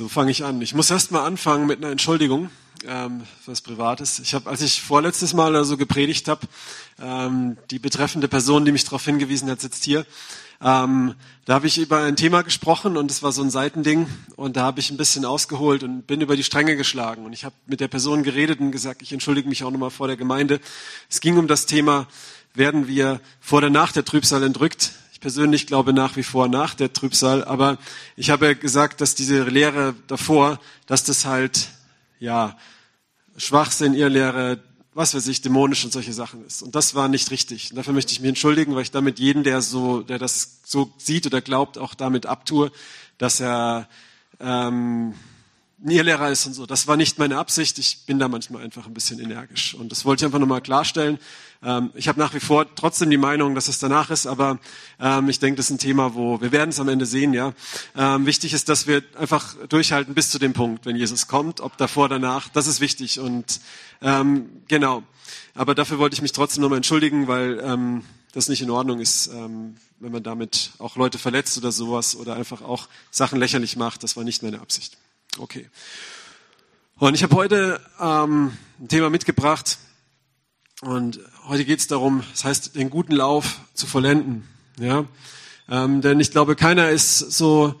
So fange ich an. Ich muss erst mal anfangen mit einer Entschuldigung, ähm, was Privates. Ich habe, als ich vorletztes Mal oder so gepredigt habe, ähm, die betreffende Person, die mich darauf hingewiesen hat, sitzt hier. Ähm, da habe ich über ein Thema gesprochen und es war so ein Seitending und da habe ich ein bisschen ausgeholt und bin über die Stränge geschlagen und ich habe mit der Person geredet und gesagt, ich entschuldige mich auch nochmal vor der Gemeinde. Es ging um das Thema, werden wir vor oder nach der Trübsal entrückt? Ich persönlich glaube nach wie vor nach der Trübsal, aber ich habe gesagt, dass diese Lehre davor, dass das halt, ja, Schwachsinn, ihr Lehre, was weiß ich, dämonisch und solche Sachen ist. Und das war nicht richtig. Und dafür möchte ich mich entschuldigen, weil ich damit jeden, der so, der das so sieht oder glaubt, auch damit abtue, dass er ähm, Lehrer ist und so. Das war nicht meine Absicht. Ich bin da manchmal einfach ein bisschen energisch. Und das wollte ich einfach nochmal klarstellen. Ähm, ich habe nach wie vor trotzdem die Meinung, dass es danach ist, aber ähm, ich denke, das ist ein Thema, wo wir werden es am Ende sehen. Ja, ähm, wichtig ist, dass wir einfach durchhalten bis zu dem Punkt, wenn Jesus kommt, ob davor, danach. Das ist wichtig und ähm, genau. Aber dafür wollte ich mich trotzdem nochmal entschuldigen, weil ähm, das nicht in Ordnung ist, wenn man damit auch Leute verletzt oder sowas oder einfach auch Sachen lächerlich macht. Das war nicht meine Absicht. Okay. Und ich habe heute ähm, ein Thema mitgebracht, und heute geht es darum, das heißt, den guten Lauf zu vollenden. Ja? Ähm, denn ich glaube, keiner ist so,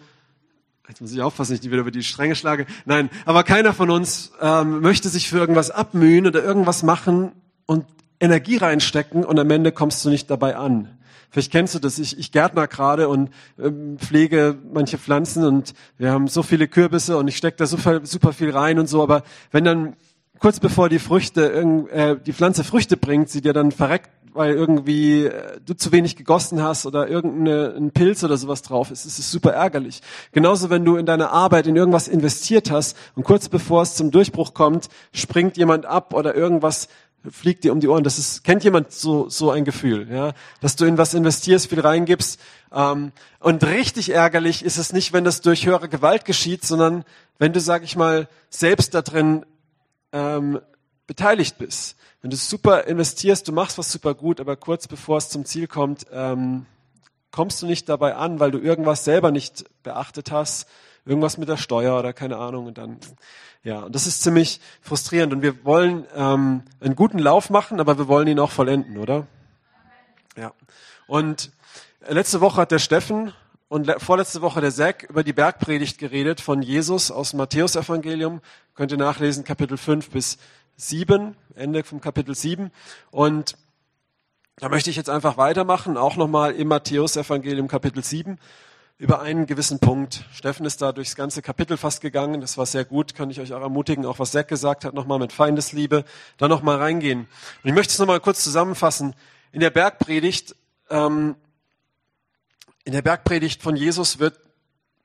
jetzt muss ich aufpassen, ich wieder über die Stränge schlage. Nein, aber keiner von uns ähm, möchte sich für irgendwas abmühen oder irgendwas machen und Energie reinstecken und am Ende kommst du nicht dabei an. Vielleicht kennst du das. Ich, ich gärtner gerade und ähm, pflege manche Pflanzen und wir haben so viele Kürbisse und ich stecke da super, super viel rein und so. Aber wenn dann kurz bevor die Früchte, äh, die Pflanze Früchte bringt, sie dir dann verreckt, weil irgendwie äh, du zu wenig gegossen hast oder irgendein Pilz oder sowas drauf ist, ist es super ärgerlich. Genauso, wenn du in deine Arbeit in irgendwas investiert hast und kurz bevor es zum Durchbruch kommt, springt jemand ab oder irgendwas fliegt dir um die Ohren. Das ist, kennt jemand so, so ein Gefühl, ja? Dass du in was investierst, viel reingibst. Ähm, und richtig ärgerlich ist es nicht, wenn das durch höhere Gewalt geschieht, sondern wenn du, sag ich mal, selbst da drin ähm, beteiligt bist. Wenn du super investierst, du machst was super gut, aber kurz bevor es zum Ziel kommt, ähm, kommst du nicht dabei an, weil du irgendwas selber nicht beachtet hast, irgendwas mit der Steuer oder keine Ahnung und dann ja, und das ist ziemlich frustrierend und wir wollen ähm, einen guten Lauf machen, aber wir wollen ihn auch vollenden, oder? Ja. Und letzte Woche hat der Steffen und vorletzte Woche der Zack über die Bergpredigt geredet von Jesus aus dem Matthäusevangelium. Könnt ihr nachlesen, Kapitel 5 bis 7, Ende vom Kapitel 7. Und da möchte ich jetzt einfach weitermachen, auch nochmal im Matthäusevangelium Kapitel 7 über einen gewissen Punkt. Steffen ist da durchs ganze Kapitel fast gegangen. Das war sehr gut, kann ich euch auch ermutigen. Auch was Zack gesagt hat, nochmal mit Feindesliebe, da nochmal reingehen. Und ich möchte es nochmal kurz zusammenfassen. In der Bergpredigt ähm, in der Bergpredigt von Jesus wird,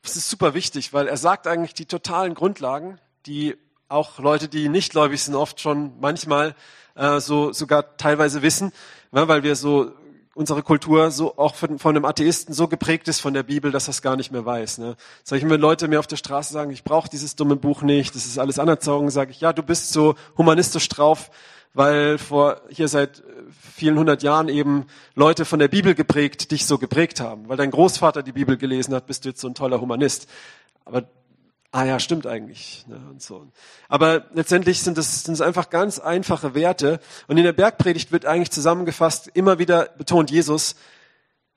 das ist super wichtig, weil er sagt eigentlich die totalen Grundlagen, die auch Leute, die nicht gläubig sind, oft schon manchmal äh, so sogar teilweise wissen, ja, weil wir so unsere Kultur so auch von, von einem Atheisten so geprägt ist von der Bibel, dass er es gar nicht mehr weiß. Ne? Sag ich, wenn Leute mir auf der Straße sagen, ich brauche dieses dumme Buch nicht, das ist alles anerzogen, sage ich, ja, du bist so humanistisch drauf, weil vor hier seit vielen hundert Jahren eben Leute von der Bibel geprägt, dich so geprägt haben. Weil dein Großvater die Bibel gelesen hat, bist du jetzt so ein toller Humanist. Aber ah ja, stimmt eigentlich. Ne, und so. Aber letztendlich sind es, sind es einfach ganz einfache Werte. Und in der Bergpredigt wird eigentlich zusammengefasst, immer wieder betont Jesus,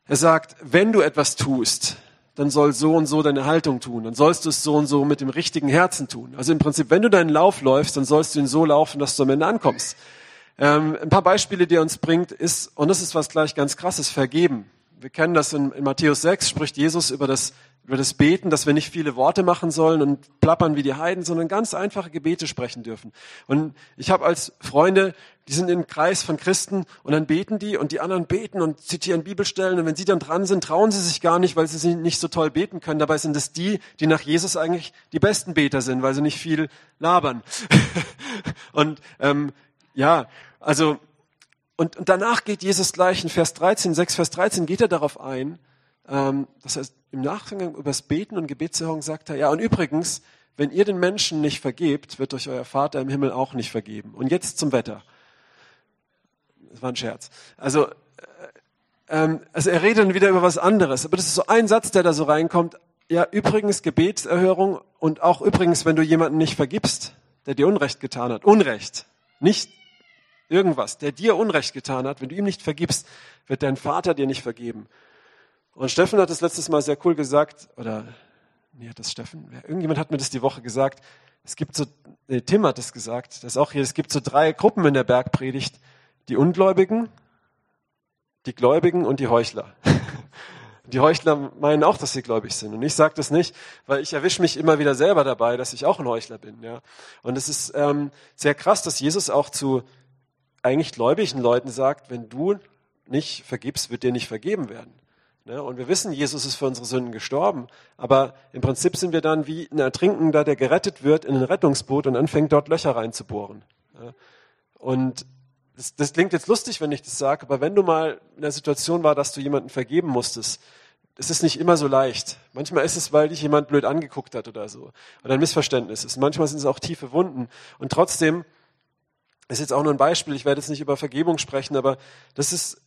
er sagt, wenn du etwas tust, dann soll so und so deine Haltung tun. Dann sollst du es so und so mit dem richtigen Herzen tun. Also im Prinzip, wenn du deinen Lauf läufst, dann sollst du ihn so laufen, dass du am Ende ankommst. Ähm, ein paar Beispiele, die er uns bringt, ist, und das ist was gleich ganz krasses, vergeben. Wir kennen das in, in Matthäus 6, spricht Jesus über das, über das Beten, dass wir nicht viele Worte machen sollen und plappern wie die Heiden, sondern ganz einfache Gebete sprechen dürfen. Und ich habe als Freunde, die sind im Kreis von Christen und dann beten die und die anderen beten und zitieren Bibelstellen und wenn sie dann dran sind, trauen sie sich gar nicht, weil sie nicht so toll beten können. Dabei sind es die, die nach Jesus eigentlich die besten Beter sind, weil sie nicht viel labern. und ähm, ja, also, und, und danach geht Jesus gleich in Vers 13, 6 Vers 13 geht er darauf ein, ähm, das heißt, im Nachgang über das Beten und Gebetserhörung sagt er, ja, und übrigens, wenn ihr den Menschen nicht vergebt, wird euch euer Vater im Himmel auch nicht vergeben. Und jetzt zum Wetter. Das war ein Scherz. Also, äh, ähm, also er redet dann wieder über was anderes. Aber das ist so ein Satz, der da so reinkommt. ja, übrigens Gebetserhörung und auch übrigens, wenn du jemanden nicht vergibst, der dir Unrecht getan hat, Unrecht, nicht irgendwas, der dir Unrecht getan hat, wenn du ihm nicht vergibst, wird dein Vater dir nicht vergeben. Und Steffen hat das letztes Mal sehr cool gesagt, oder, nee, hat das Steffen? Irgendjemand hat mir das die Woche gesagt. Es gibt so, nee, Tim hat es gesagt, das ist auch hier, es gibt so drei Gruppen in der Bergpredigt. Die Ungläubigen, die Gläubigen und die Heuchler. Die Heuchler meinen auch, dass sie gläubig sind. Und ich sage das nicht, weil ich erwische mich immer wieder selber dabei, dass ich auch ein Heuchler bin. Ja. Und es ist ähm, sehr krass, dass Jesus auch zu eigentlich gläubigen Leuten sagt, wenn du nicht vergibst, wird dir nicht vergeben werden. Ne? Und wir wissen, Jesus ist für unsere Sünden gestorben. Aber im Prinzip sind wir dann wie ein Ertrinkender, der gerettet wird in ein Rettungsboot und anfängt dort Löcher reinzubohren. Und das, das klingt jetzt lustig, wenn ich das sage, aber wenn du mal in der Situation war, dass du jemanden vergeben musstest, es ist nicht immer so leicht. Manchmal ist es, weil dich jemand blöd angeguckt hat oder so. Oder ein Missverständnis ist. Manchmal sind es auch tiefe Wunden. Und trotzdem, ist jetzt auch nur ein Beispiel, ich werde jetzt nicht über Vergebung sprechen, aber das ist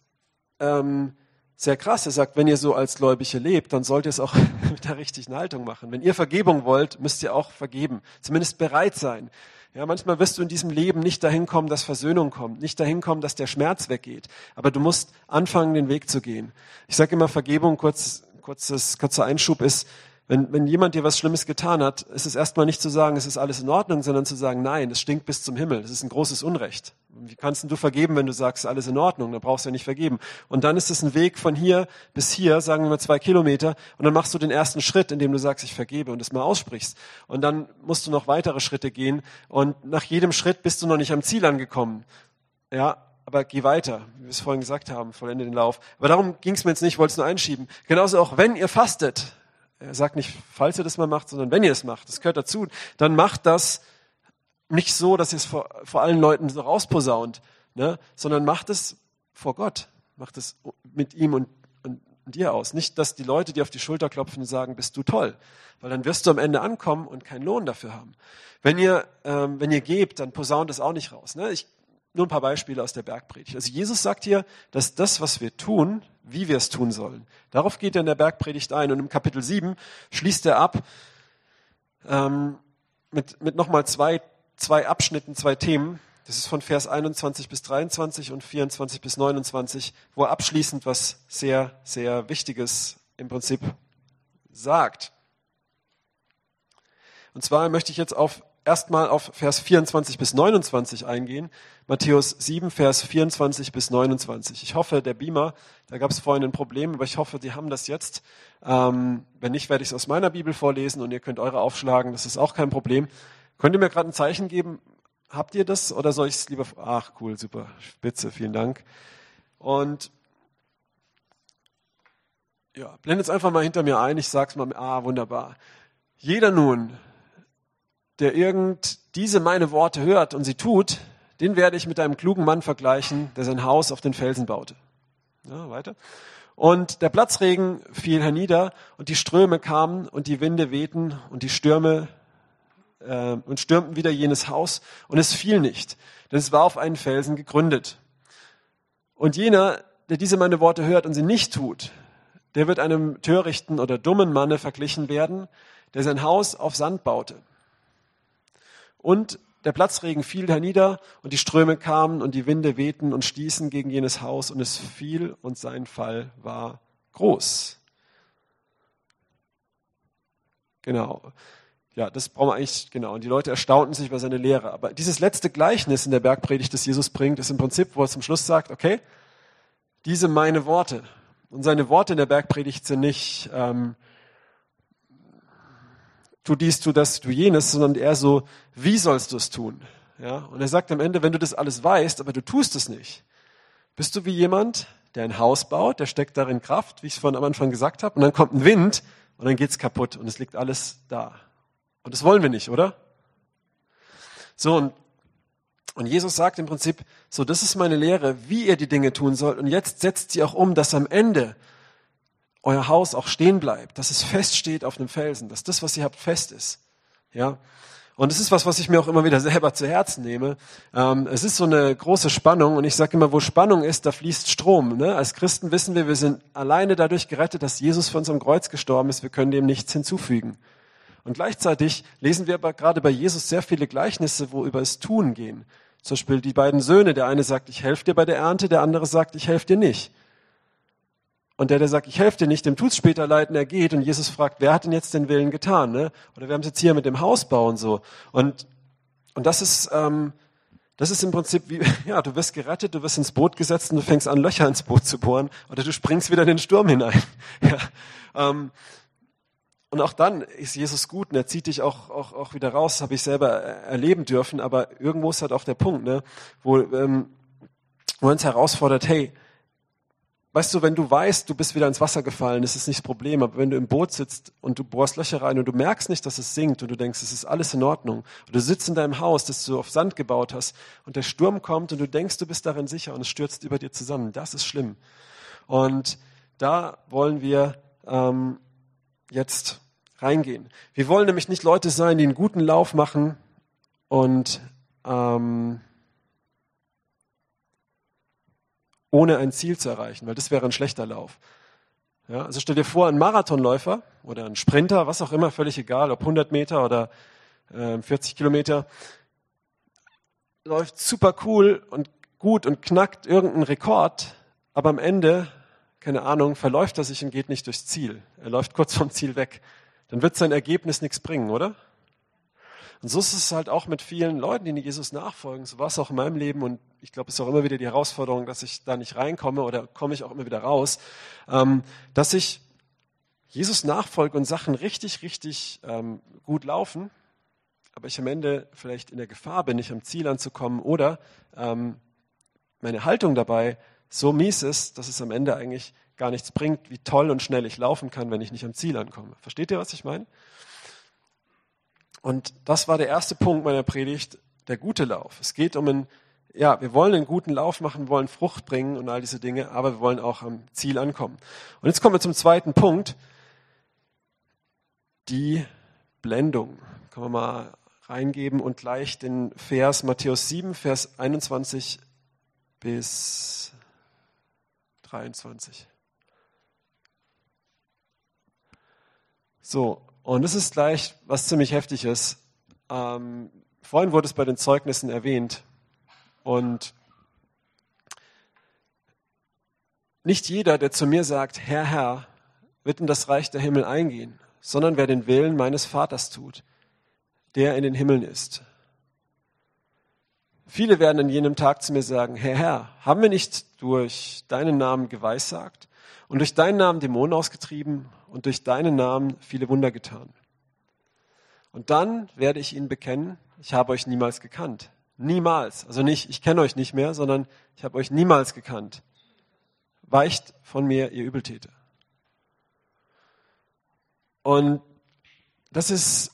ähm, sehr krass. Er sagt, wenn ihr so als Gläubige lebt, dann sollt ihr es auch mit der richtigen Haltung machen. Wenn ihr Vergebung wollt, müsst ihr auch vergeben. Zumindest bereit sein. Ja, manchmal wirst du in diesem Leben nicht dahin kommen, dass Versöhnung kommt, nicht dahin kommen, dass der Schmerz weggeht. Aber du musst anfangen, den Weg zu gehen. Ich sage immer, Vergebung, kurz, kurzes, kurzer Einschub ist, wenn, wenn jemand dir was Schlimmes getan hat, ist es erstmal nicht zu sagen, es ist alles in Ordnung, sondern zu sagen, nein, es stinkt bis zum Himmel. Das ist ein großes Unrecht. Wie kannst du vergeben, wenn du sagst, alles in Ordnung? Dann brauchst du ja nicht vergeben. Und dann ist es ein Weg von hier bis hier, sagen wir mal zwei Kilometer, und dann machst du den ersten Schritt, indem du sagst, ich vergebe und das mal aussprichst. Und dann musst du noch weitere Schritte gehen. Und nach jedem Schritt bist du noch nicht am Ziel angekommen. Ja, aber geh weiter, wie wir es vorhin gesagt haben, vollende den Lauf. Aber darum ging es mir jetzt nicht, ich wollte es nur einschieben. Genauso auch, wenn ihr fastet, er sagt nicht, falls ihr das mal macht, sondern wenn ihr es macht, das gehört dazu, dann macht das nicht so, dass ihr es vor, vor allen Leuten so rausposaunt, ne? sondern macht es vor Gott, macht es mit ihm und, und dir aus. Nicht, dass die Leute dir auf die Schulter klopfen und sagen, bist du toll, weil dann wirst du am Ende ankommen und keinen Lohn dafür haben. Wenn ihr, ähm, wenn ihr gebt, dann posaunt es auch nicht raus. Ne? Ich, nur ein paar Beispiele aus der Bergpredigt. Also Jesus sagt hier, dass das, was wir tun, wie wir es tun sollen. Darauf geht er in der Bergpredigt ein. Und im Kapitel 7 schließt er ab ähm, mit, mit nochmal zwei, zwei Abschnitten, zwei Themen. Das ist von Vers 21 bis 23 und 24 bis 29, wo er abschließend was sehr, sehr Wichtiges im Prinzip sagt. Und zwar möchte ich jetzt auf erstmal auf Vers 24 bis 29 eingehen. Matthäus 7, Vers 24 bis 29. Ich hoffe, der Beamer, da gab es vorhin ein Problem, aber ich hoffe, die haben das jetzt. Ähm, wenn nicht, werde ich es aus meiner Bibel vorlesen und ihr könnt eure aufschlagen, das ist auch kein Problem. Könnt ihr mir gerade ein Zeichen geben? Habt ihr das oder soll ich es lieber? Ach, cool, super, spitze, vielen Dank. Und ja, blendet es einfach mal hinter mir ein, ich sag's mal, ah, wunderbar. Jeder nun, der irgend diese meine Worte hört und sie tut, den werde ich mit einem klugen Mann vergleichen, der sein Haus auf den Felsen baute. Ja, weiter. Und der Platzregen fiel hernieder und die Ströme kamen und die Winde wehten und die Stürme äh, und stürmten wieder jenes Haus und es fiel nicht, denn es war auf einen Felsen gegründet. Und jener, der diese meine Worte hört und sie nicht tut, der wird einem törichten oder dummen Manne verglichen werden, der sein Haus auf Sand baute. Und der Platzregen fiel hernieder und die Ströme kamen und die Winde wehten und stießen gegen jenes Haus und es fiel und sein Fall war groß. Genau. Ja, das brauchen wir eigentlich, genau. Und die Leute erstaunten sich über seine Lehre. Aber dieses letzte Gleichnis in der Bergpredigt, das Jesus bringt, ist im Prinzip, wo er zum Schluss sagt, okay, diese meine Worte. Und seine Worte in der Bergpredigt sind nicht, ähm, tu dies, tu das, tu jenes, sondern eher so, wie sollst du es tun? Ja? Und er sagt am Ende, wenn du das alles weißt, aber du tust es nicht, bist du wie jemand, der ein Haus baut, der steckt darin Kraft, wie ich es vorhin am Anfang gesagt habe, und dann kommt ein Wind und dann geht's kaputt und es liegt alles da. Und das wollen wir nicht, oder? So, und, und Jesus sagt im Prinzip, so, das ist meine Lehre, wie ihr die Dinge tun sollt. Und jetzt setzt sie auch um, dass am Ende euer Haus auch stehen bleibt, dass es fest steht auf einem Felsen, dass das, was ihr habt, fest ist. Ja. Und es ist was, was ich mir auch immer wieder selber zu Herzen nehme. Ähm, es ist so eine große Spannung und ich sage immer, wo Spannung ist, da fließt Strom. Ne? Als Christen wissen wir, wir sind alleine dadurch gerettet, dass Jesus für uns am Kreuz gestorben ist. Wir können dem nichts hinzufügen. Und gleichzeitig lesen wir aber gerade bei Jesus sehr viele Gleichnisse, wo über das Tun gehen. Zum Beispiel die beiden Söhne. Der eine sagt, ich helfe dir bei der Ernte, der andere sagt, ich helfe dir nicht. Und der, der sagt, ich helfe dir nicht, dem tut's später leid und er geht. Und Jesus fragt, wer hat denn jetzt den Willen getan? Ne? Oder wir haben es jetzt hier mit dem Hausbau und so. Und, und das ist, ähm, das ist im Prinzip wie, ja, du wirst gerettet, du wirst ins Boot gesetzt und du fängst an, Löcher ins Boot zu bohren. Oder du springst wieder in den Sturm hinein. Ja, ähm, und auch dann ist Jesus gut und er zieht dich auch, auch, auch wieder raus, das habe ich selber erleben dürfen, aber irgendwo ist halt auch der Punkt, ne, wo, ähm, wo er uns herausfordert, hey, weißt du, wenn du weißt, du bist wieder ins Wasser gefallen, ist es nicht das Problem, aber wenn du im Boot sitzt und du bohrst Löcher rein und du merkst nicht, dass es sinkt und du denkst, es ist alles in Ordnung, und du sitzt in deinem Haus, das du auf Sand gebaut hast und der Sturm kommt und du denkst, du bist darin sicher und es stürzt über dir zusammen, das ist schlimm. Und da wollen wir ähm, jetzt reingehen. Wir wollen nämlich nicht Leute sein, die einen guten Lauf machen und ähm, ohne ein Ziel zu erreichen, weil das wäre ein schlechter Lauf. Ja, also stell dir vor, ein Marathonläufer oder ein Sprinter, was auch immer, völlig egal, ob 100 Meter oder äh, 40 Kilometer, läuft super cool und gut und knackt irgendeinen Rekord, aber am Ende keine Ahnung, verläuft er sich und geht nicht durchs Ziel. Er läuft kurz vom Ziel weg. Dann wird sein Ergebnis nichts bringen, oder? Und so ist es halt auch mit vielen Leuten, die Jesus nachfolgen. So war es auch in meinem Leben und ich glaube, es ist auch immer wieder die Herausforderung, dass ich da nicht reinkomme oder komme ich auch immer wieder raus, ähm, dass ich Jesus nachfolge und Sachen richtig, richtig ähm, gut laufen, aber ich am Ende vielleicht in der Gefahr bin, nicht am Ziel anzukommen oder ähm, meine Haltung dabei so mies ist, dass es am Ende eigentlich gar nichts bringt, wie toll und schnell ich laufen kann, wenn ich nicht am Ziel ankomme. Versteht ihr, was ich meine? Und das war der erste Punkt meiner Predigt, der gute Lauf. Es geht um einen, ja, wir wollen einen guten Lauf machen, wollen Frucht bringen und all diese Dinge, aber wir wollen auch am Ziel ankommen. Und jetzt kommen wir zum zweiten Punkt, die Blendung. Können wir mal reingeben und gleich den Vers Matthäus 7, Vers 21 bis 23. So, und es ist gleich was ziemlich heftiges. Ähm, vorhin wurde es bei den Zeugnissen erwähnt. Und nicht jeder, der zu mir sagt, Herr, Herr, wird in das Reich der Himmel eingehen, sondern wer den Willen meines Vaters tut, der in den Himmeln ist. Viele werden an jenem Tag zu mir sagen, Herr, Herr, haben wir nicht durch deinen Namen geweissagt und durch deinen Namen Dämonen ausgetrieben und durch deinen Namen viele Wunder getan? Und dann werde ich ihnen bekennen, ich habe euch niemals gekannt. Niemals. Also nicht, ich kenne euch nicht mehr, sondern ich habe euch niemals gekannt. Weicht von mir, ihr Übeltäter. Und das ist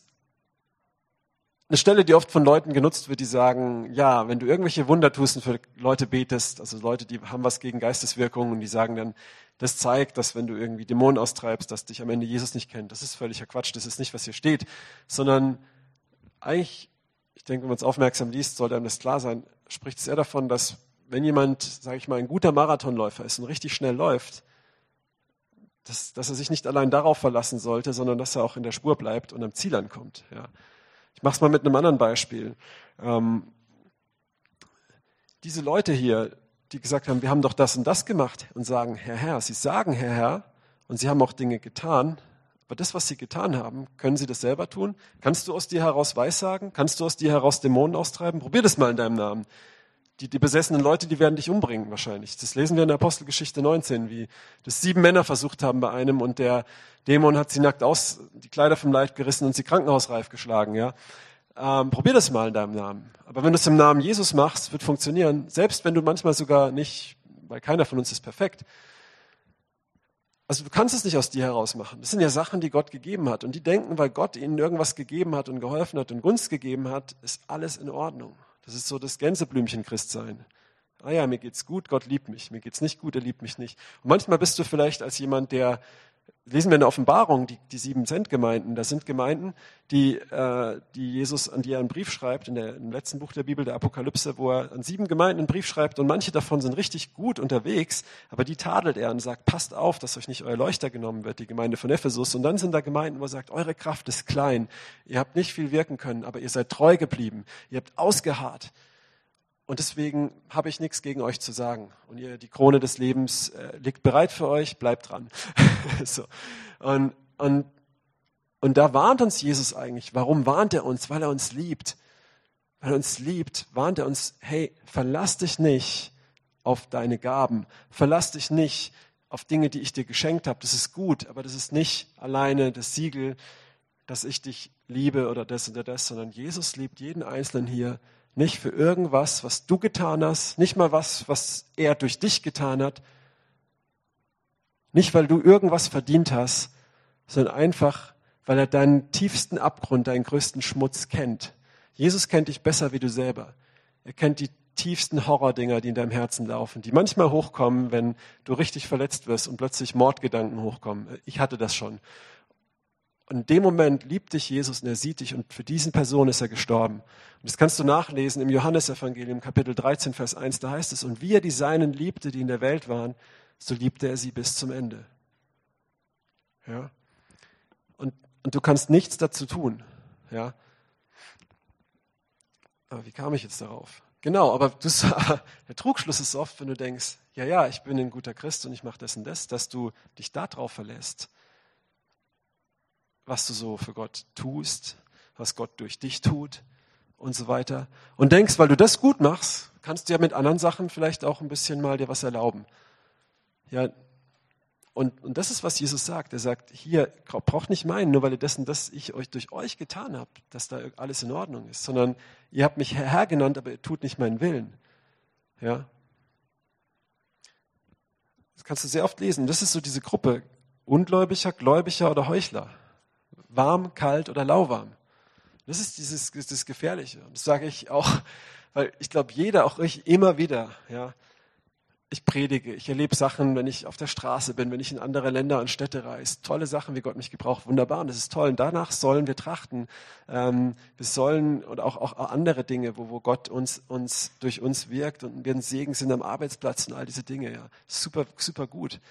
eine Stelle, die oft von Leuten genutzt wird, die sagen, ja, wenn du irgendwelche Wunder tust und für Leute betest, also Leute, die haben was gegen Geisteswirkungen und die sagen dann, das zeigt, dass wenn du irgendwie Dämonen austreibst, dass dich am Ende Jesus nicht kennt. Das ist völliger Quatsch, das ist nicht, was hier steht, sondern eigentlich, ich denke, wenn man es aufmerksam liest, sollte einem das klar sein, spricht es eher davon, dass wenn jemand, sage ich mal, ein guter Marathonläufer ist und richtig schnell läuft, dass, dass er sich nicht allein darauf verlassen sollte, sondern dass er auch in der Spur bleibt und am Ziel ankommt. Ja. Ich mache es mal mit einem anderen Beispiel. Ähm, diese Leute hier, die gesagt haben, wir haben doch das und das gemacht und sagen, Herr, Herr, sie sagen, Herr, Herr, und sie haben auch Dinge getan, aber das, was sie getan haben, können sie das selber tun? Kannst du aus dir heraus Weissagen? Kannst du aus dir heraus Dämonen austreiben? Probier das mal in deinem Namen. Die, die besessenen Leute, die werden dich umbringen wahrscheinlich. Das lesen wir in der Apostelgeschichte 19, wie das sieben Männer versucht haben bei einem und der Dämon hat sie nackt aus, die Kleider vom Leib gerissen und sie krankenhausreif geschlagen. Ja, ähm, Probier das mal in deinem Namen. Aber wenn du es im Namen Jesus machst, wird funktionieren. Selbst wenn du manchmal sogar nicht, weil keiner von uns ist perfekt. Also du kannst es nicht aus dir heraus machen. Das sind ja Sachen, die Gott gegeben hat. Und die denken, weil Gott ihnen irgendwas gegeben hat und geholfen hat und Gunst gegeben hat, ist alles in Ordnung. Das ist so das Gänseblümchen-Christsein. Ah ja, mir geht's gut, Gott liebt mich. Mir geht's nicht gut, er liebt mich nicht. Und manchmal bist du vielleicht als jemand, der lesen wir in der Offenbarung, die, die sieben Cent Gemeinden, das sind Gemeinden, die, äh, die Jesus, an die er einen Brief schreibt, in der, im letzten Buch der Bibel, der Apokalypse, wo er an sieben Gemeinden einen Brief schreibt und manche davon sind richtig gut unterwegs, aber die tadelt er und sagt, passt auf, dass euch nicht euer Leuchter genommen wird, die Gemeinde von Ephesus. Und dann sind da Gemeinden, wo er sagt, eure Kraft ist klein, ihr habt nicht viel wirken können, aber ihr seid treu geblieben, ihr habt ausgeharrt. Und deswegen habe ich nichts gegen euch zu sagen. Und ihr, die Krone des Lebens äh, liegt bereit für euch, bleibt dran. so. und, und, und da warnt uns Jesus eigentlich. Warum warnt er uns? Weil er uns liebt. Weil er uns liebt, warnt er uns, hey, verlass dich nicht auf deine Gaben. Verlass dich nicht auf Dinge, die ich dir geschenkt habe. Das ist gut, aber das ist nicht alleine das Siegel, dass ich dich liebe oder das oder das, sondern Jesus liebt jeden Einzelnen hier nicht für irgendwas, was du getan hast, nicht mal was, was er durch dich getan hat, nicht weil du irgendwas verdient hast, sondern einfach, weil er deinen tiefsten Abgrund, deinen größten Schmutz kennt. Jesus kennt dich besser wie du selber. Er kennt die tiefsten Horrordinger, die in deinem Herzen laufen, die manchmal hochkommen, wenn du richtig verletzt wirst und plötzlich Mordgedanken hochkommen. Ich hatte das schon. Und in dem Moment liebt dich Jesus und er sieht dich und für diesen Person ist er gestorben. Und das kannst du nachlesen im Johannesevangelium Kapitel 13, Vers 1, da heißt es, und wie er die Seinen liebte, die in der Welt waren, so liebte er sie bis zum Ende. Ja. Und, und du kannst nichts dazu tun. Ja. Aber wie kam ich jetzt darauf? Genau, aber du, der Trugschluss ist oft, wenn du denkst, ja, ja, ich bin ein guter Christ und ich mache das und das, dass du dich darauf verlässt was du so für Gott tust, was Gott durch dich tut und so weiter. Und denkst, weil du das gut machst, kannst du ja mit anderen Sachen vielleicht auch ein bisschen mal dir was erlauben. Ja, und, und das ist, was Jesus sagt. Er sagt, hier, braucht nicht meinen, nur weil ihr dessen, dass ich euch durch euch getan habe, dass da alles in Ordnung ist, sondern ihr habt mich Herr genannt, aber ihr tut nicht meinen Willen. Ja. Das kannst du sehr oft lesen. Das ist so diese Gruppe Ungläubiger, Gläubiger oder Heuchler warm, kalt oder lauwarm. Das ist dieses das Gefährliche. Und das sage ich auch, weil ich glaube, jeder, auch ich, immer wieder, ja, ich predige, ich erlebe Sachen, wenn ich auf der Straße bin, wenn ich in andere Länder und Städte reise. Tolle Sachen, wie Gott mich gebraucht. Wunderbar. Und das ist toll. Und danach sollen wir trachten. Ähm, wir sollen, und auch, auch andere Dinge, wo, wo Gott uns, uns, durch uns wirkt und wir ein Segen sind am Arbeitsplatz und all diese Dinge. Ja. Super, super gut.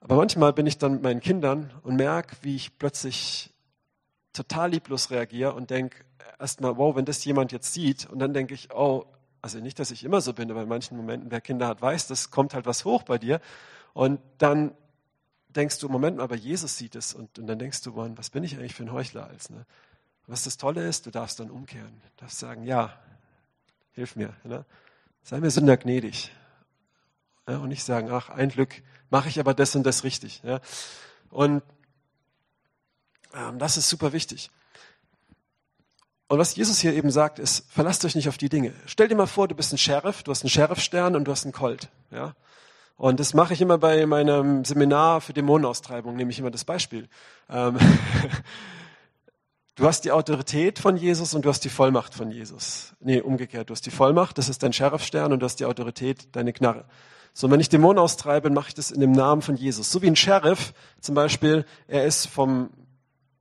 Aber manchmal bin ich dann mit meinen Kindern und merke, wie ich plötzlich total lieblos reagiere und denke erstmal, wow, wenn das jemand jetzt sieht, und dann denke ich, oh, also nicht, dass ich immer so bin, aber in manchen Momenten, wer Kinder hat, weiß, das kommt halt was hoch bei dir. Und dann denkst du, Moment mal, aber Jesus sieht es. Und, und dann denkst du, Mann, was bin ich eigentlich für ein Heuchler als? Ne? Was das Tolle ist, du darfst dann umkehren. Du darfst sagen, ja, hilf mir. Ne? Sei mir Sünder gnädig. Ja, und nicht sagen, ach, ein Glück, mache ich aber das und das richtig. Ja. Und ähm, das ist super wichtig. Und was Jesus hier eben sagt, ist, verlasst euch nicht auf die Dinge. Stell dir mal vor, du bist ein Sheriff, du hast einen Sheriffstern und du hast einen Colt. Ja? Und das mache ich immer bei meinem Seminar für Dämonenaustreibung, nehme ich immer das Beispiel. Ähm, du hast die Autorität von Jesus und du hast die Vollmacht von Jesus. Nee, umgekehrt. Du hast die Vollmacht, das ist dein Sheriffstern und du hast die Autorität, deine Knarre. So, wenn ich Dämonen austreibe, mache ich das in dem Namen von Jesus. So wie ein Sheriff zum Beispiel, er ist vom,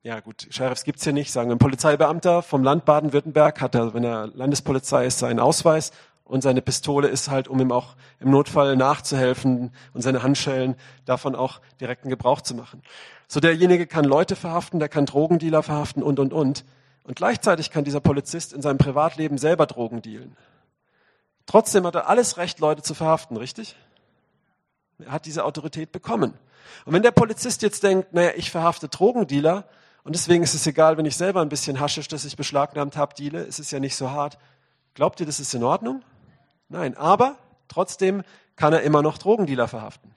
ja gut, Sheriffs gibt's hier nicht, sagen wir, ein Polizeibeamter vom Land Baden-Württemberg hat er, wenn er Landespolizei ist, seinen Ausweis und seine Pistole ist halt, um ihm auch im Notfall nachzuhelfen und seine Handschellen davon auch direkten Gebrauch zu machen. So derjenige kann Leute verhaften, der kann Drogendealer verhaften und, und, und. Und gleichzeitig kann dieser Polizist in seinem Privatleben selber Drogen dealen. Trotzdem hat er alles Recht, Leute zu verhaften, richtig? Er hat diese Autorität bekommen. Und wenn der Polizist jetzt denkt, naja, ich verhafte Drogendealer und deswegen ist es egal, wenn ich selber ein bisschen Haschisch, das ich beschlagnahmt habe, deale, ist es ja nicht so hart. Glaubt ihr, das ist in Ordnung? Nein, aber trotzdem kann er immer noch Drogendealer verhaften.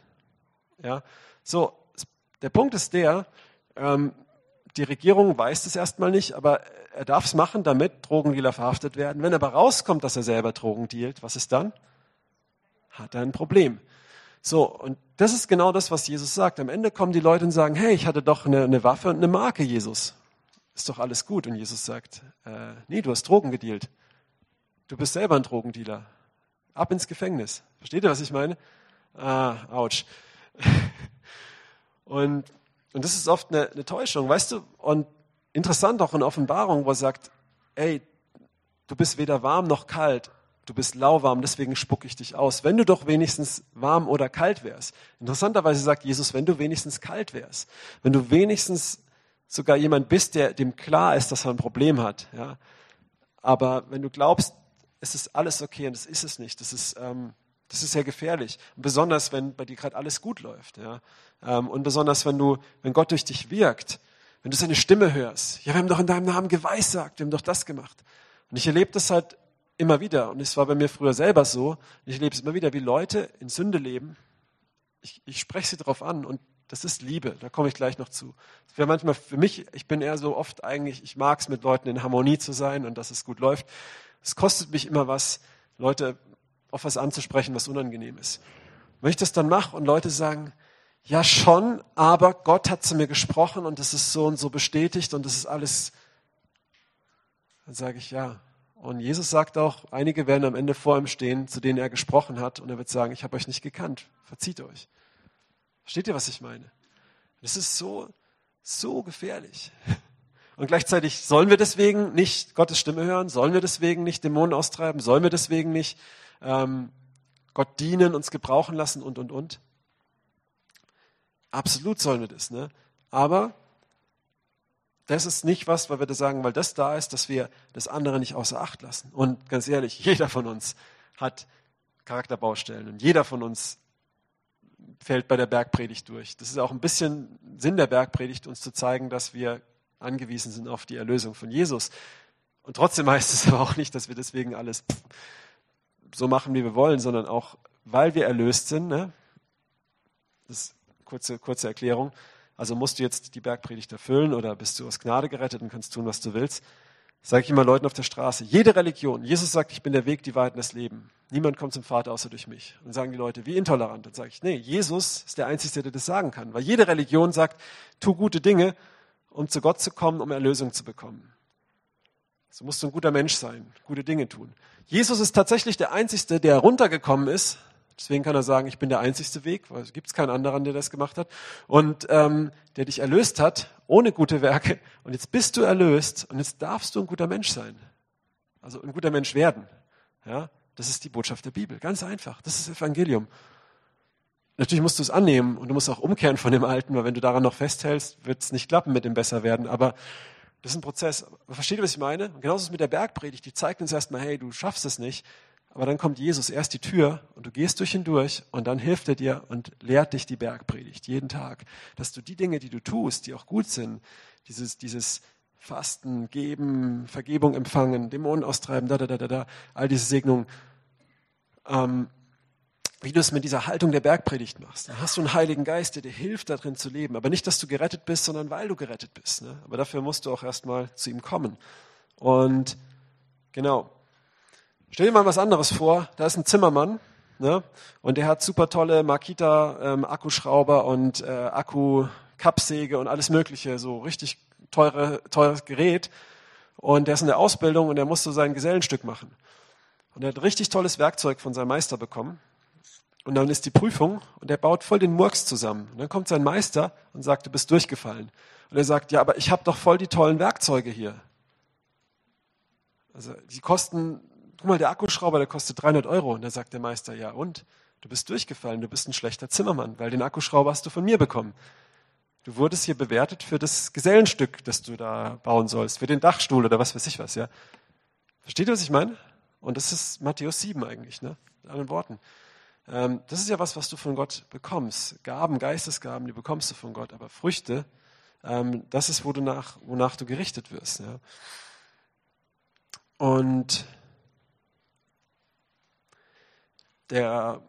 Ja, so, der Punkt ist der, ähm, die Regierung weiß das erstmal nicht, aber er darf es machen, damit Drogendealer verhaftet werden. Wenn aber rauskommt, dass er selber Drogen dealt, was ist dann? Hat er ein Problem. So, und das ist genau das, was Jesus sagt. Am Ende kommen die Leute und sagen, hey, ich hatte doch eine, eine Waffe und eine Marke, Jesus. Ist doch alles gut. Und Jesus sagt, äh, nee, du hast Drogen gedealt. Du bist selber ein Drogendealer. Ab ins Gefängnis. Versteht ihr, was ich meine? Ah, ouch. Und, und das ist oft eine, eine Täuschung, weißt du? Und interessant auch in Offenbarung, wo er sagt, ey, du bist weder warm noch kalt, du bist lauwarm, deswegen spucke ich dich aus. Wenn du doch wenigstens warm oder kalt wärst. Interessanterweise sagt Jesus, wenn du wenigstens kalt wärst, wenn du wenigstens sogar jemand bist, der dem klar ist, dass er ein Problem hat, ja. Aber wenn du glaubst, es ist alles okay und es ist es nicht, das ist, ähm, das ist sehr gefährlich. Besonders, wenn bei dir gerade alles gut läuft, ja. Ähm, und besonders, wenn du, wenn Gott durch dich wirkt, wenn du seine Stimme hörst. Ja, wir haben doch in deinem Namen geweissagt, wir haben doch das gemacht. Und ich erlebe das halt immer wieder. Und es war bei mir früher selber so. Ich erlebe es immer wieder, wie Leute in Sünde leben. Ich, ich spreche sie darauf an und das ist Liebe. Da komme ich gleich noch zu. Das wäre manchmal für mich, ich bin eher so oft eigentlich, ich mag es mit Leuten in Harmonie zu sein und dass es gut läuft. Es kostet mich immer was, Leute auf was anzusprechen, was unangenehm ist. Wenn ich das dann mache und Leute sagen, ja schon, aber Gott hat zu mir gesprochen und es ist so und so bestätigt und es ist alles, dann sage ich ja. Und Jesus sagt auch, einige werden am Ende vor ihm stehen, zu denen er gesprochen hat und er wird sagen, ich habe euch nicht gekannt, verzieht euch. Versteht ihr, was ich meine? Das ist so, so gefährlich. Und gleichzeitig sollen wir deswegen nicht Gottes Stimme hören, sollen wir deswegen nicht Dämonen austreiben, sollen wir deswegen nicht ähm, Gott dienen, uns gebrauchen lassen und, und, und. Absolut sollen wir das. Ne? Aber das ist nicht was, weil wir das sagen, weil das da ist, dass wir das andere nicht außer Acht lassen. Und ganz ehrlich, jeder von uns hat Charakterbaustellen und jeder von uns fällt bei der Bergpredigt durch. Das ist auch ein bisschen Sinn der Bergpredigt, uns zu zeigen, dass wir angewiesen sind auf die Erlösung von Jesus. Und trotzdem heißt es aber auch nicht, dass wir deswegen alles so machen, wie wir wollen, sondern auch, weil wir erlöst sind. Ne? Das kurze, kurze Erklärung. Also musst du jetzt die Bergpredigt erfüllen oder bist du aus Gnade gerettet und kannst tun, was du willst. Sage ich immer Leuten auf der Straße. Jede Religion, Jesus sagt, ich bin der Weg, die Wahrheit und das Leben. Niemand kommt zum Vater außer durch mich. Und sagen die Leute, wie intolerant. Dann sage ich, nee, Jesus ist der Einzige, der das sagen kann. Weil jede Religion sagt, tu gute Dinge, um zu Gott zu kommen, um Erlösung zu bekommen. So musst du ein guter Mensch sein, gute Dinge tun. Jesus ist tatsächlich der Einzige, der runtergekommen ist Deswegen kann er sagen, ich bin der einzigste Weg, weil es gibt keinen anderen, der das gemacht hat. Und ähm, der dich erlöst hat, ohne gute Werke. Und jetzt bist du erlöst und jetzt darfst du ein guter Mensch sein. Also ein guter Mensch werden. Ja, das ist die Botschaft der Bibel. Ganz einfach. Das ist das Evangelium. Natürlich musst du es annehmen und du musst auch umkehren von dem Alten, weil wenn du daran noch festhältst, wird es nicht klappen mit dem Besserwerden. Aber das ist ein Prozess. Versteht ihr, was ich meine? Und genauso ist es mit der Bergpredigt. Die zeigt uns erstmal, hey, du schaffst es nicht. Aber dann kommt Jesus erst die Tür und du gehst durch ihn durch und dann hilft er dir und lehrt dich die Bergpredigt jeden Tag, dass du die Dinge, die du tust, die auch gut sind, dieses, dieses Fasten, Geben, Vergebung empfangen, Dämonen austreiben, da, da, da, da, da, all diese Segnungen, ähm, wie du es mit dieser Haltung der Bergpredigt machst. Dann hast du einen Heiligen Geist, der dir hilft, darin zu leben. Aber nicht, dass du gerettet bist, sondern weil du gerettet bist. Ne? Aber dafür musst du auch erstmal zu ihm kommen. Und genau, Stell dir mal was anderes vor. Da ist ein Zimmermann ne? und der hat super tolle Makita ähm, Akkuschrauber und äh, Akku-Kappsäge und alles Mögliche, so richtig teure, teures Gerät. Und der ist in der Ausbildung und der musste sein Gesellenstück machen. Und er hat richtig tolles Werkzeug von seinem Meister bekommen. Und dann ist die Prüfung und er baut voll den Murks zusammen. Und dann kommt sein Meister und sagt, du bist durchgefallen. Und er sagt, ja, aber ich habe doch voll die tollen Werkzeuge hier. Also die kosten guck mal, der Akkuschrauber, der kostet 300 Euro. Und da sagt der Meister, ja und? Du bist durchgefallen, du bist ein schlechter Zimmermann, weil den Akkuschrauber hast du von mir bekommen. Du wurdest hier bewertet für das Gesellenstück, das du da bauen sollst, für den Dachstuhl oder was weiß ich was, ja. Versteht ihr, was ich meine? Und das ist Matthäus 7 eigentlich, ne? Mit anderen Worten. Ähm, das ist ja was, was du von Gott bekommst. Gaben, Geistesgaben, die bekommst du von Gott, aber Früchte, ähm, das ist, wo du nach, wonach du gerichtet wirst, ja. Und der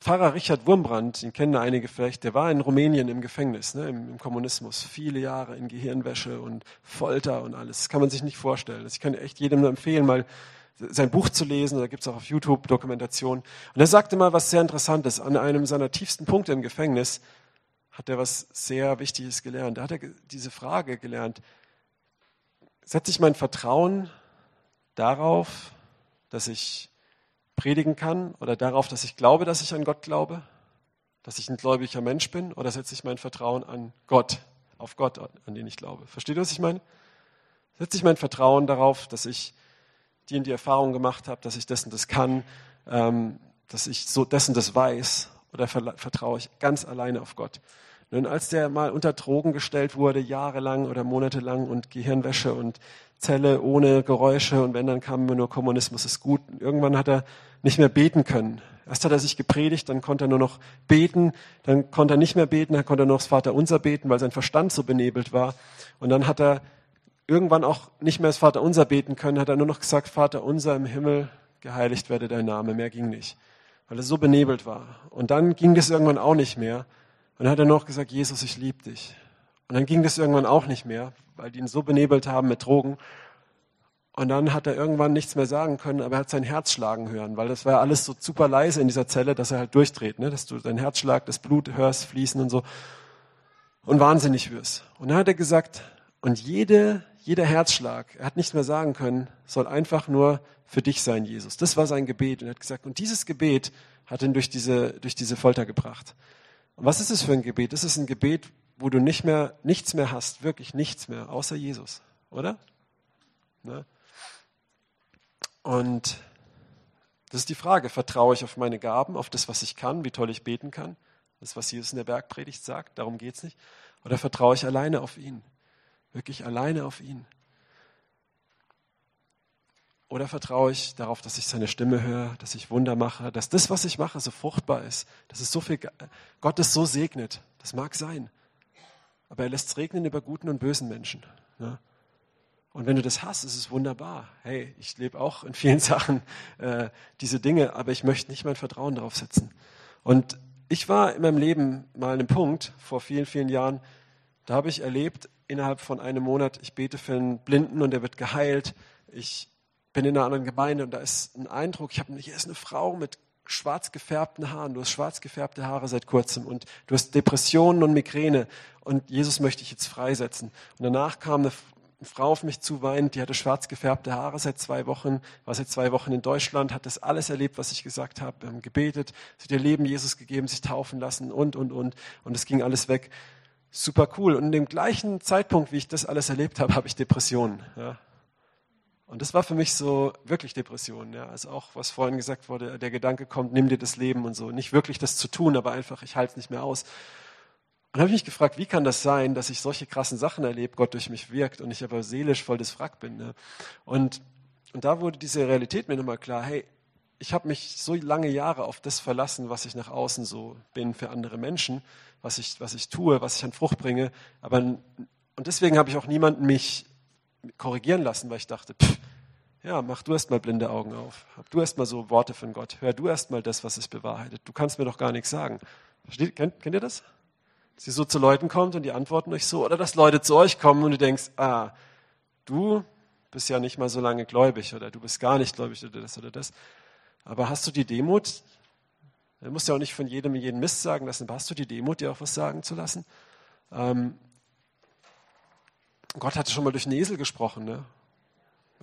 Pfarrer Richard Wurmbrand, den kennen einige vielleicht, der war in Rumänien im Gefängnis, ne, im, im, Kommunismus, viele Jahre in Gehirnwäsche und Folter und alles. Das kann man sich nicht vorstellen. Also ich kann echt jedem nur empfehlen, mal sein Buch zu lesen, da gibt es auch auf YouTube Dokumentation. Und er sagte mal was sehr Interessantes. An einem seiner tiefsten Punkte im Gefängnis hat er was sehr Wichtiges gelernt. Da hat er diese Frage gelernt, setze ich mein Vertrauen darauf, dass ich predigen kann oder darauf, dass ich glaube, dass ich an Gott glaube? dass ich ein gläubiger Mensch bin, oder setze ich mein Vertrauen an Gott, auf Gott, an den ich glaube? Versteht ihr, was ich meine? Setze ich mein Vertrauen darauf, dass ich die in die Erfahrung gemacht habe, dass ich dessen das kann, ähm, dass ich so dessen das weiß, oder vertraue ich ganz alleine auf Gott? Nun, als der mal unter Drogen gestellt wurde, jahrelang oder monatelang und Gehirnwäsche und Zelle ohne Geräusche und wenn, dann kam immer nur Kommunismus ist gut. Und irgendwann hat er nicht mehr beten können. Erst hat er sich gepredigt, dann konnte er nur noch beten, dann konnte er nicht mehr beten, dann konnte er nur das Vaterunser beten, weil sein Verstand so benebelt war. Und dann hat er irgendwann auch nicht mehr das Vaterunser beten können, hat er nur noch gesagt, Vater unser im Himmel, geheiligt werde dein Name. Mehr ging nicht, weil er so benebelt war. Und dann ging das irgendwann auch nicht mehr. Und dann hat er noch gesagt, Jesus, ich liebe dich. Und dann ging das irgendwann auch nicht mehr, weil die ihn so benebelt haben mit Drogen. Und dann hat er irgendwann nichts mehr sagen können, aber er hat sein Herz schlagen hören, weil das war ja alles so super leise in dieser Zelle, dass er halt durchdreht, ne? dass du dein Herzschlag, das Blut hörst, fließen und so und wahnsinnig wirst. Und dann hat er gesagt, und jede, jeder Herzschlag, er hat nichts mehr sagen können, soll einfach nur für dich sein, Jesus. Das war sein Gebet. Und er hat gesagt, und dieses Gebet hat ihn durch diese, durch diese Folter gebracht. Und was ist es für ein Gebet? Das ist ein Gebet, wo du nicht mehr, nichts mehr hast, wirklich nichts mehr, außer Jesus, oder? Ne? Und das ist die Frage, vertraue ich auf meine Gaben, auf das, was ich kann, wie toll ich beten kann, das, was Jesus in der Bergpredigt sagt, darum geht es nicht, oder vertraue ich alleine auf ihn, wirklich alleine auf ihn? Oder vertraue ich darauf, dass ich seine Stimme höre, dass ich Wunder mache, dass das, was ich mache, so fruchtbar ist, dass es so viel, Gott es so segnet. Das mag sein aber er lässt es regnen über guten und bösen Menschen. Ne? Und wenn du das hast, ist es wunderbar. Hey, ich lebe auch in vielen Sachen äh, diese Dinge, aber ich möchte nicht mein Vertrauen darauf setzen. Und ich war in meinem Leben mal an einem Punkt, vor vielen, vielen Jahren, da habe ich erlebt, innerhalb von einem Monat, ich bete für einen Blinden und er wird geheilt. Ich bin in einer anderen Gemeinde und da ist ein Eindruck, ich habe hier ist eine Frau mit schwarz gefärbten Haaren, du hast schwarz gefärbte Haare seit kurzem und du hast Depressionen und Migräne und Jesus möchte ich jetzt freisetzen. Und danach kam eine Frau auf mich zu weinend, die hatte schwarz gefärbte Haare seit zwei Wochen, war seit zwei Wochen in Deutschland, hat das alles erlebt, was ich gesagt habe, ähm, gebetet, sie hat ihr Leben Jesus gegeben, sich taufen lassen und, und, und. Und es ging alles weg. Super cool. Und in dem gleichen Zeitpunkt, wie ich das alles erlebt habe, habe ich Depressionen. Ja. Und das war für mich so wirklich Depression. Ja. Also auch, was vorhin gesagt wurde, der Gedanke kommt, nimm dir das Leben und so. Nicht wirklich das zu tun, aber einfach, ich halte es nicht mehr aus. Und habe ich mich gefragt, wie kann das sein, dass ich solche krassen Sachen erlebe, Gott durch mich wirkt und ich aber seelisch voll des Wrack bin. Ne? Und, und da wurde diese Realität mir nochmal klar, hey, ich habe mich so lange Jahre auf das verlassen, was ich nach außen so bin für andere Menschen, was ich, was ich tue, was ich an Frucht bringe. Aber, und deswegen habe ich auch niemanden mich korrigieren lassen, weil ich dachte, pff, ja, mach du erst mal blinde Augen auf. Hab du erst mal so Worte von Gott. Hör du erst mal das, was es bewahrheitet. Du kannst mir doch gar nichts sagen. Versteht, kennt, kennt ihr das? Dass ihr so zu Leuten kommt und die antworten euch so. Oder dass Leute zu euch kommen und du denkst, ah, du bist ja nicht mal so lange gläubig oder du bist gar nicht gläubig oder das oder das. Aber hast du die Demut? Du musst ja auch nicht von jedem jeden Mist sagen lassen, aber hast du die Demut, dir auch was sagen zu lassen? Ähm, Gott hatte schon mal durch einen Esel gesprochen, ne?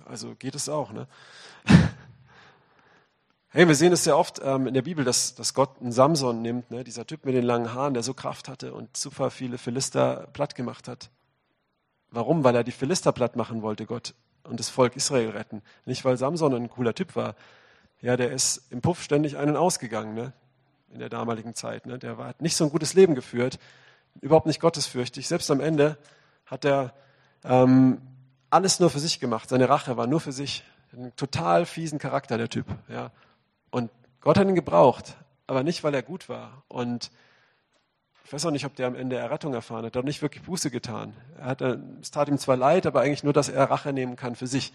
Also geht es auch, ne? Hey, wir sehen es sehr oft ähm, in der Bibel, dass, dass Gott einen Samson nimmt, ne? dieser Typ mit den langen Haaren, der so Kraft hatte und super viele Philister platt gemacht hat. Warum? Weil er die Philister platt machen wollte, Gott, und das Volk Israel retten. Nicht, weil Samson ein cooler Typ war. Ja, der ist im Puff ständig einen ausgegangen, ne? in der damaligen Zeit. Ne? Der war, hat nicht so ein gutes Leben geführt, überhaupt nicht gottesfürchtig. Selbst am Ende hat er ähm, alles nur für sich gemacht. Seine Rache war nur für sich. Ein total fiesen Charakter, der Typ. Ja. Und Gott hat ihn gebraucht, aber nicht, weil er gut war. Und ich weiß auch nicht, ob der am Ende Errettung erfahren hat. Er hat nicht wirklich Buße getan. Er hat, es tat ihm zwar leid, aber eigentlich nur, dass er Rache nehmen kann für sich.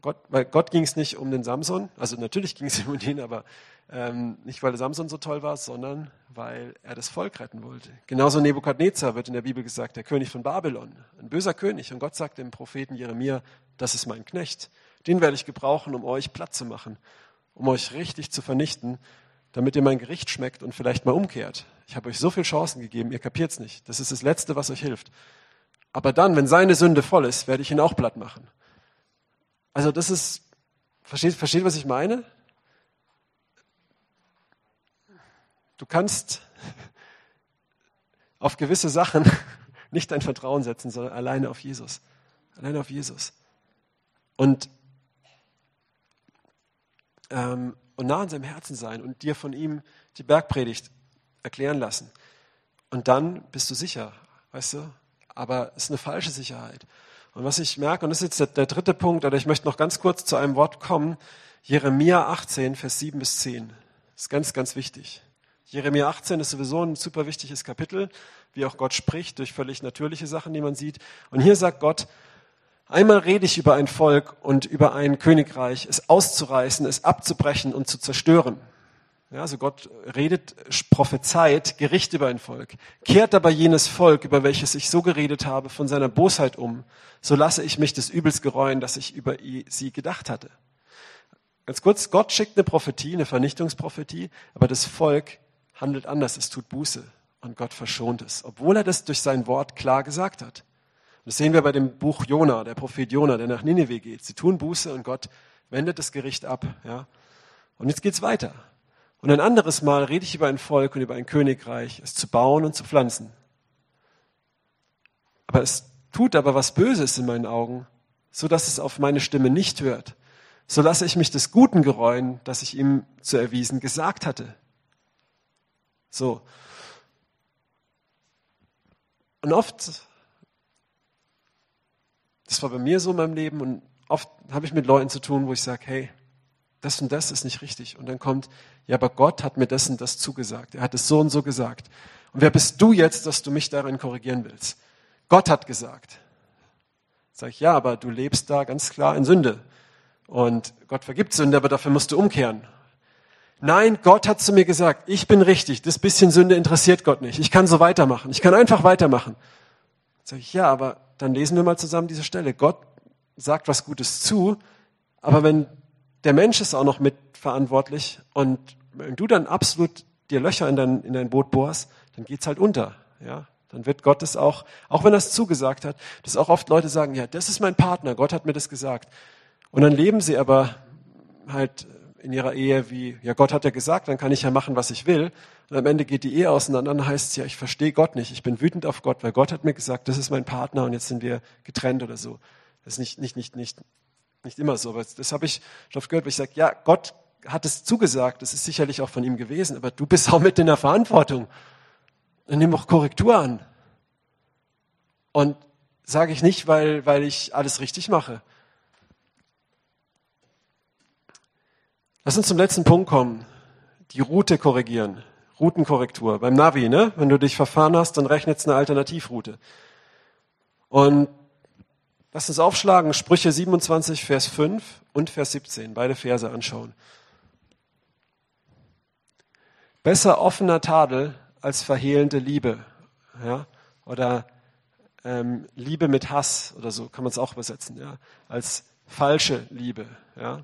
Gott, weil Gott ging es nicht um den Samson, also natürlich ging es um ihn, aber ähm, nicht, weil der Samson so toll war, sondern weil er das Volk retten wollte. Genauso Nebukadnezar wird in der Bibel gesagt, der König von Babylon, ein böser König. Und Gott sagt dem Propheten Jeremia, das ist mein Knecht. Den werde ich gebrauchen, um euch platt zu machen, um euch richtig zu vernichten, damit ihr mein Gericht schmeckt und vielleicht mal umkehrt. Ich habe euch so viele Chancen gegeben, ihr kapiert es nicht. Das ist das Letzte, was euch hilft. Aber dann, wenn seine Sünde voll ist, werde ich ihn auch platt machen. Also das ist, versteht, versteht was ich meine? du kannst auf gewisse Sachen nicht dein Vertrauen setzen, sondern alleine auf Jesus. Alleine auf Jesus. Und, ähm, und nah an seinem Herzen sein und dir von ihm die Bergpredigt erklären lassen. Und dann bist du sicher, weißt du? Aber es ist eine falsche Sicherheit. Und was ich merke, und das ist jetzt der, der dritte Punkt, oder ich möchte noch ganz kurz zu einem Wort kommen, Jeremia 18, Vers 7 bis 10. Das ist ganz, ganz wichtig. Jeremia 18 ist sowieso ein super wichtiges Kapitel, wie auch Gott spricht durch völlig natürliche Sachen, die man sieht. Und hier sagt Gott, einmal rede ich über ein Volk und über ein Königreich, es auszureißen, es abzubrechen und zu zerstören. Ja, also Gott redet, prophezeit Gericht über ein Volk, kehrt aber jenes Volk, über welches ich so geredet habe, von seiner Bosheit um, so lasse ich mich des Übels gereuen, das ich über sie gedacht hatte. Ganz kurz, Gott schickt eine Prophetie, eine Vernichtungsprophetie, aber das Volk handelt anders, es tut Buße und Gott verschont es, obwohl er das durch sein Wort klar gesagt hat. Das sehen wir bei dem Buch Jona, der Prophet Jona, der nach Nineveh geht. Sie tun Buße und Gott wendet das Gericht ab. Ja? Und jetzt geht's weiter. Und ein anderes Mal rede ich über ein Volk und über ein Königreich, es zu bauen und zu pflanzen. Aber es tut aber was Böses in meinen Augen, so dass es auf meine Stimme nicht hört. So lasse ich mich des Guten gereuen, das ich ihm zu erwiesen gesagt hatte. So. Und oft, das war bei mir so in meinem Leben und oft habe ich mit Leuten zu tun, wo ich sage, hey, das und das ist nicht richtig. Und dann kommt, ja, aber Gott hat mir das und das zugesagt. Er hat es so und so gesagt. Und wer bist du jetzt, dass du mich darin korrigieren willst? Gott hat gesagt. Sag ich, ja, aber du lebst da ganz klar in Sünde. Und Gott vergibt Sünde, aber dafür musst du umkehren. Nein, Gott hat zu mir gesagt, ich bin richtig, das bisschen Sünde interessiert Gott nicht. Ich kann so weitermachen. Ich kann einfach weitermachen. Sag ich, ja, aber dann lesen wir mal zusammen diese Stelle. Gott sagt was Gutes zu, aber wenn der Mensch ist auch noch mitverantwortlich und wenn du dann absolut dir Löcher in dein, in dein Boot bohrst, dann geht's halt unter. Ja, dann wird Gott es auch, auch wenn er es zugesagt hat, dass auch oft Leute sagen, ja, das ist mein Partner, Gott hat mir das gesagt. Und dann leben sie aber halt in ihrer Ehe wie, ja, Gott hat ja gesagt, dann kann ich ja machen, was ich will. Und am Ende geht die Ehe auseinander, dann heißt es ja, ich verstehe Gott nicht, ich bin wütend auf Gott, weil Gott hat mir gesagt, das ist mein Partner und jetzt sind wir getrennt oder so. Das ist nicht, nicht, nicht, nicht, nicht immer so, aber das habe ich schon oft gehört, weil ich sage, ja, Gott hat es zugesagt, das ist sicherlich auch von ihm gewesen, aber du bist auch mit in der Verantwortung. Dann nimm auch Korrektur an. Und sage ich nicht, weil, weil ich alles richtig mache. Lass uns zum letzten Punkt kommen. Die Route korrigieren. Routenkorrektur. Beim Navi, ne? Wenn du dich verfahren hast, dann rechnet es eine Alternativroute. Und Lass uns aufschlagen, Sprüche 27, Vers 5 und Vers 17, beide Verse anschauen. Besser offener Tadel als verhehlende Liebe. Ja? Oder ähm, Liebe mit Hass oder so kann man es auch übersetzen, ja? als falsche Liebe. Ja?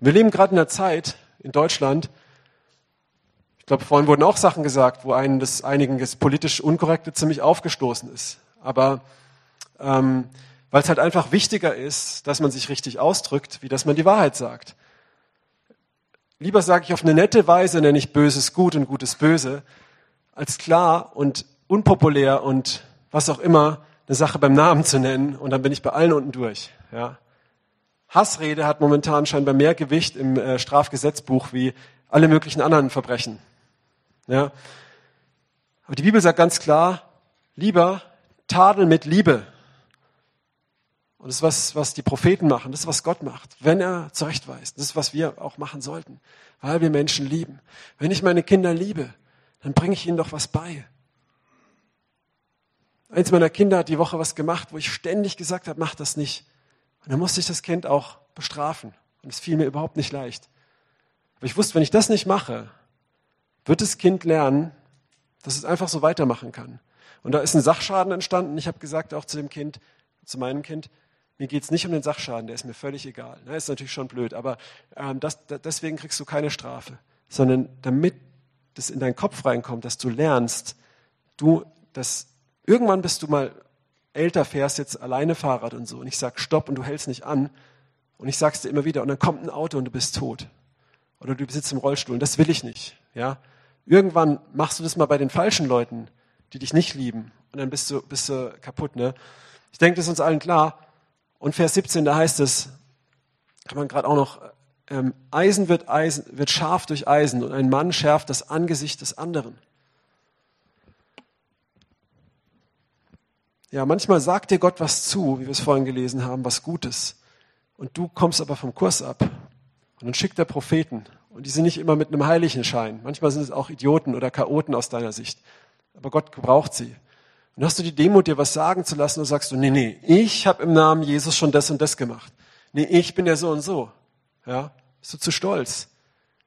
Wir leben gerade in einer Zeit in Deutschland, ich glaube, vorhin wurden auch Sachen gesagt, wo einen das, einigen das politisch Unkorrekte ziemlich aufgestoßen ist. Aber ähm, weil es halt einfach wichtiger ist, dass man sich richtig ausdrückt, wie dass man die Wahrheit sagt. Lieber sage ich auf eine nette Weise, nenne ich Böses gut und Gutes böse, als klar und unpopulär und was auch immer eine Sache beim Namen zu nennen und dann bin ich bei allen unten durch. Ja. Hassrede hat momentan scheinbar mehr Gewicht im äh, Strafgesetzbuch wie alle möglichen anderen Verbrechen. Ja. Aber die Bibel sagt ganz klar, lieber Tadel mit Liebe und das ist was, was die Propheten machen, das ist was Gott macht, wenn er zurechtweist. Das ist, was wir auch machen sollten, weil wir Menschen lieben. Wenn ich meine Kinder liebe, dann bringe ich ihnen doch was bei. Eins meiner Kinder hat die Woche was gemacht, wo ich ständig gesagt habe, mach das nicht. Und dann musste ich das Kind auch bestrafen. Und es fiel mir überhaupt nicht leicht. Aber ich wusste, wenn ich das nicht mache, wird das Kind lernen, dass es einfach so weitermachen kann. Und da ist ein Sachschaden entstanden. Ich habe gesagt auch zu dem Kind, zu meinem Kind, mir geht es nicht um den Sachschaden, der ist mir völlig egal. Das ist natürlich schon blöd, aber ähm, das, deswegen kriegst du keine Strafe, sondern damit das in deinen Kopf reinkommt, dass du lernst, du, dass irgendwann bist du mal älter, fährst jetzt alleine Fahrrad und so und ich sag Stopp und du hältst nicht an und ich sag's dir immer wieder und dann kommt ein Auto und du bist tot oder du sitzt im Rollstuhl und das will ich nicht, ja. Irgendwann machst du das mal bei den falschen Leuten, die dich nicht lieben. Und dann bist du, bist du kaputt. Ne? Ich denke, das ist uns allen klar. Und Vers 17, da heißt es, kann man gerade auch noch, ähm, Eisen, wird Eisen wird scharf durch Eisen und ein Mann schärft das Angesicht des anderen. Ja, manchmal sagt dir Gott was zu, wie wir es vorhin gelesen haben, was Gutes. Und du kommst aber vom Kurs ab. Und dann schickt er Propheten. Und die sind nicht immer mit einem heiligen Schein. Manchmal sind es auch Idioten oder Chaoten aus deiner Sicht. Aber Gott gebraucht sie. Und hast du die Demut, dir was sagen zu lassen und sagst du, nee, nee, ich habe im Namen Jesus schon das und das gemacht. Nee, ich bin ja so und so. Ja? Bist du zu stolz?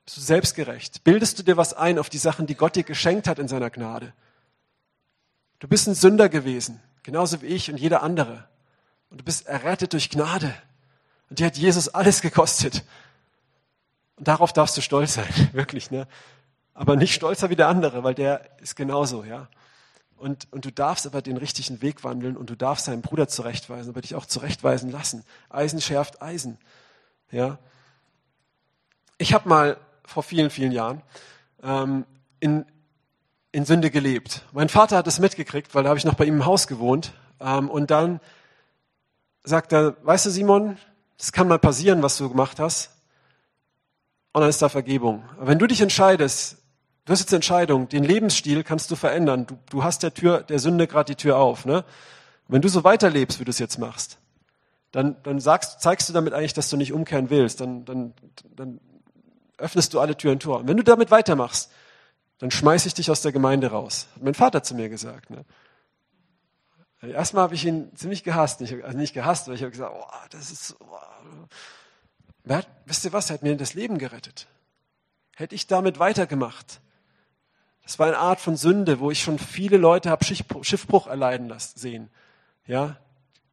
Bist du selbstgerecht? Bildest du dir was ein auf die Sachen, die Gott dir geschenkt hat in seiner Gnade? Du bist ein Sünder gewesen, genauso wie ich und jeder andere. Und du bist errettet durch Gnade. Und dir hat Jesus alles gekostet. Und darauf darfst du stolz sein, wirklich, ne? Aber nicht stolzer wie der andere, weil der ist genauso, ja? Und, und du darfst aber den richtigen Weg wandeln und du darfst deinen Bruder zurechtweisen, aber dich auch zurechtweisen lassen. Eisen schärft Eisen, ja? Ich habe mal vor vielen, vielen Jahren ähm, in, in Sünde gelebt. Mein Vater hat es mitgekriegt, weil da habe ich noch bei ihm im Haus gewohnt. Ähm, und dann sagt er, weißt du Simon, es kann mal passieren, was du gemacht hast und dann ist da Vergebung. Aber wenn du dich entscheidest, du hast jetzt Entscheidung, den Lebensstil kannst du verändern. Du, du hast der Tür, der Sünde gerade die Tür auf. Ne? wenn du so weiterlebst, wie du es jetzt machst, dann, dann sagst, zeigst du damit eigentlich, dass du nicht umkehren willst. Dann, dann, dann öffnest du alle Türen und Tor. Und wenn du damit weitermachst, dann schmeiße ich dich aus der Gemeinde raus. Hat mein Vater zu mir gesagt. Ne? Erstmal habe ich ihn ziemlich gehasst. Nicht, also nicht gehasst, aber ich habe gesagt, oh, das ist. Oh, hat, wisst ihr was, er hat mir das Leben gerettet. Hätte ich damit weitergemacht. Das war eine Art von Sünde, wo ich schon viele Leute habe Schiffbruch erleiden lassen, sehen. Ja,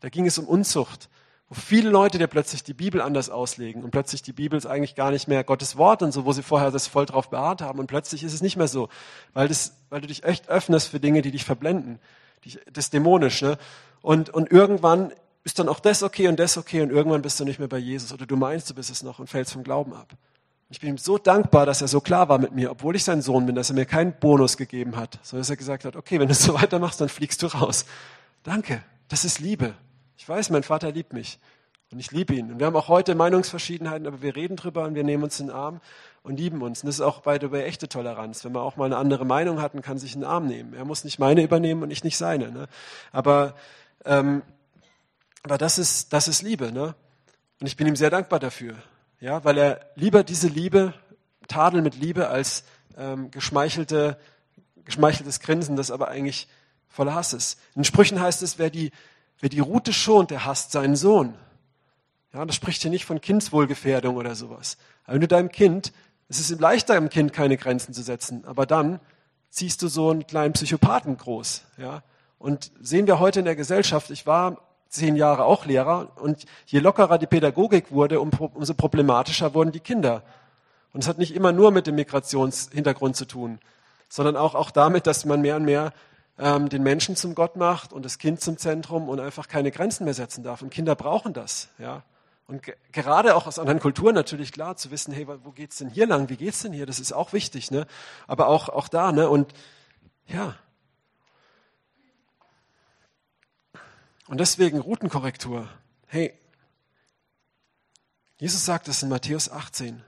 da ging es um Unzucht, wo viele Leute dir plötzlich die Bibel anders auslegen und plötzlich die Bibel ist eigentlich gar nicht mehr Gottes Wort und so, wo sie vorher das voll drauf beharrt haben und plötzlich ist es nicht mehr so, weil, das, weil du dich echt öffnest für Dinge, die dich verblenden. Das ist dämonisch. Ne? Und, und irgendwann ist dann auch das okay und das okay und irgendwann bist du nicht mehr bei Jesus oder du meinst, du bist es noch und fällst vom Glauben ab. Ich bin ihm so dankbar, dass er so klar war mit mir, obwohl ich sein Sohn bin, dass er mir keinen Bonus gegeben hat, sondern dass er gesagt hat, okay, wenn du so weitermachst, dann fliegst du raus. Danke, das ist Liebe. Ich weiß, mein Vater liebt mich und ich liebe ihn. Und wir haben auch heute Meinungsverschiedenheiten, aber wir reden drüber und wir nehmen uns in den Arm und lieben uns. Und das ist auch bei der echte Toleranz. Wenn man auch mal eine andere Meinung hat, kann sich in den Arm nehmen. Er muss nicht meine übernehmen und ich nicht seine. Ne? Aber ähm, aber das ist, das ist Liebe, ne? Und ich bin ihm sehr dankbar dafür, ja, weil er lieber diese Liebe, Tadel mit Liebe, als ähm, geschmeichelte, geschmeicheltes Grinsen, das aber eigentlich voller Hass ist. In Sprüchen heißt es, wer die, wer die Rute schont, der hasst seinen Sohn. Ja, das spricht hier nicht von Kindswohlgefährdung oder sowas. Aber wenn du deinem Kind, es ist leichter, dem Kind keine Grenzen zu setzen, aber dann ziehst du so einen kleinen Psychopathen groß, ja. Und sehen wir heute in der Gesellschaft, ich war zehn Jahre auch Lehrer und je lockerer die Pädagogik wurde, umso problematischer wurden die Kinder. Und es hat nicht immer nur mit dem Migrationshintergrund zu tun, sondern auch, auch damit, dass man mehr und mehr ähm, den Menschen zum Gott macht und das Kind zum Zentrum und einfach keine Grenzen mehr setzen darf. Und Kinder brauchen das, ja. Und gerade auch aus anderen Kulturen natürlich klar zu wissen, hey, wo geht's denn hier lang? Wie geht's denn hier? Das ist auch wichtig, ne? Aber auch, auch da, ne? Und ja, Und deswegen Routenkorrektur. Hey, Jesus sagt es in Matthäus 18.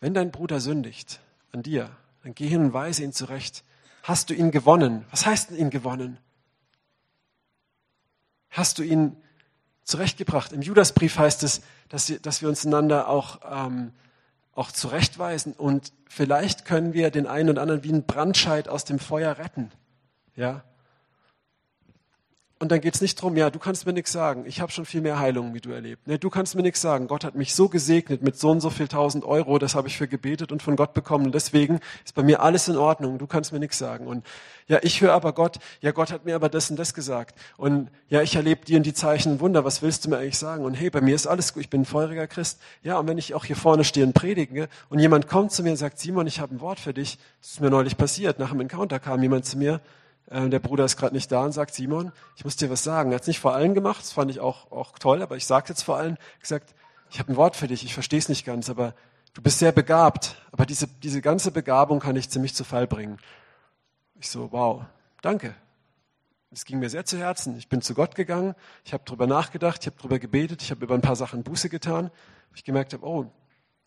Wenn dein Bruder sündigt an dir, dann geh hin und weise ihn zurecht. Hast du ihn gewonnen? Was heißt denn ihn gewonnen? Hast du ihn zurechtgebracht? Im Judasbrief heißt es, dass, wir uns einander auch, ähm, auch zurechtweisen und vielleicht können wir den einen und anderen wie ein Brandscheid aus dem Feuer retten. Ja, und dann geht es nicht darum, ja, du kannst mir nichts sagen. Ich habe schon viel mehr Heilungen wie du erlebt. Nee, du kannst mir nichts sagen. Gott hat mich so gesegnet mit so und so viel tausend Euro, das habe ich für gebetet und von Gott bekommen. Und deswegen ist bei mir alles in Ordnung. Du kannst mir nichts sagen. Und ja, ich höre aber Gott, ja, Gott hat mir aber das und das gesagt. Und ja, ich erlebe dir und die Zeichen und Wunder. Was willst du mir eigentlich sagen? Und hey, bei mir ist alles gut. Ich bin ein feuriger Christ. Ja, und wenn ich auch hier vorne stehe und predige und jemand kommt zu mir und sagt, Simon, ich habe ein Wort für dich. Das ist mir neulich passiert. Nach einem Encounter kam jemand zu mir äh, der Bruder ist gerade nicht da und sagt, Simon, ich muss dir was sagen. Er hat es nicht vor allen gemacht, das fand ich auch, auch toll, aber ich sage jetzt vor allen, gesagt, ich habe ein Wort für dich, ich verstehe es nicht ganz, aber du bist sehr begabt, aber diese, diese ganze Begabung kann dich ziemlich zu Fall bringen. Ich so, wow, danke. Es ging mir sehr zu Herzen. Ich bin zu Gott gegangen, ich habe darüber nachgedacht, ich habe darüber gebetet, ich habe über ein paar Sachen Buße getan. Ich gemerkt habe, oh,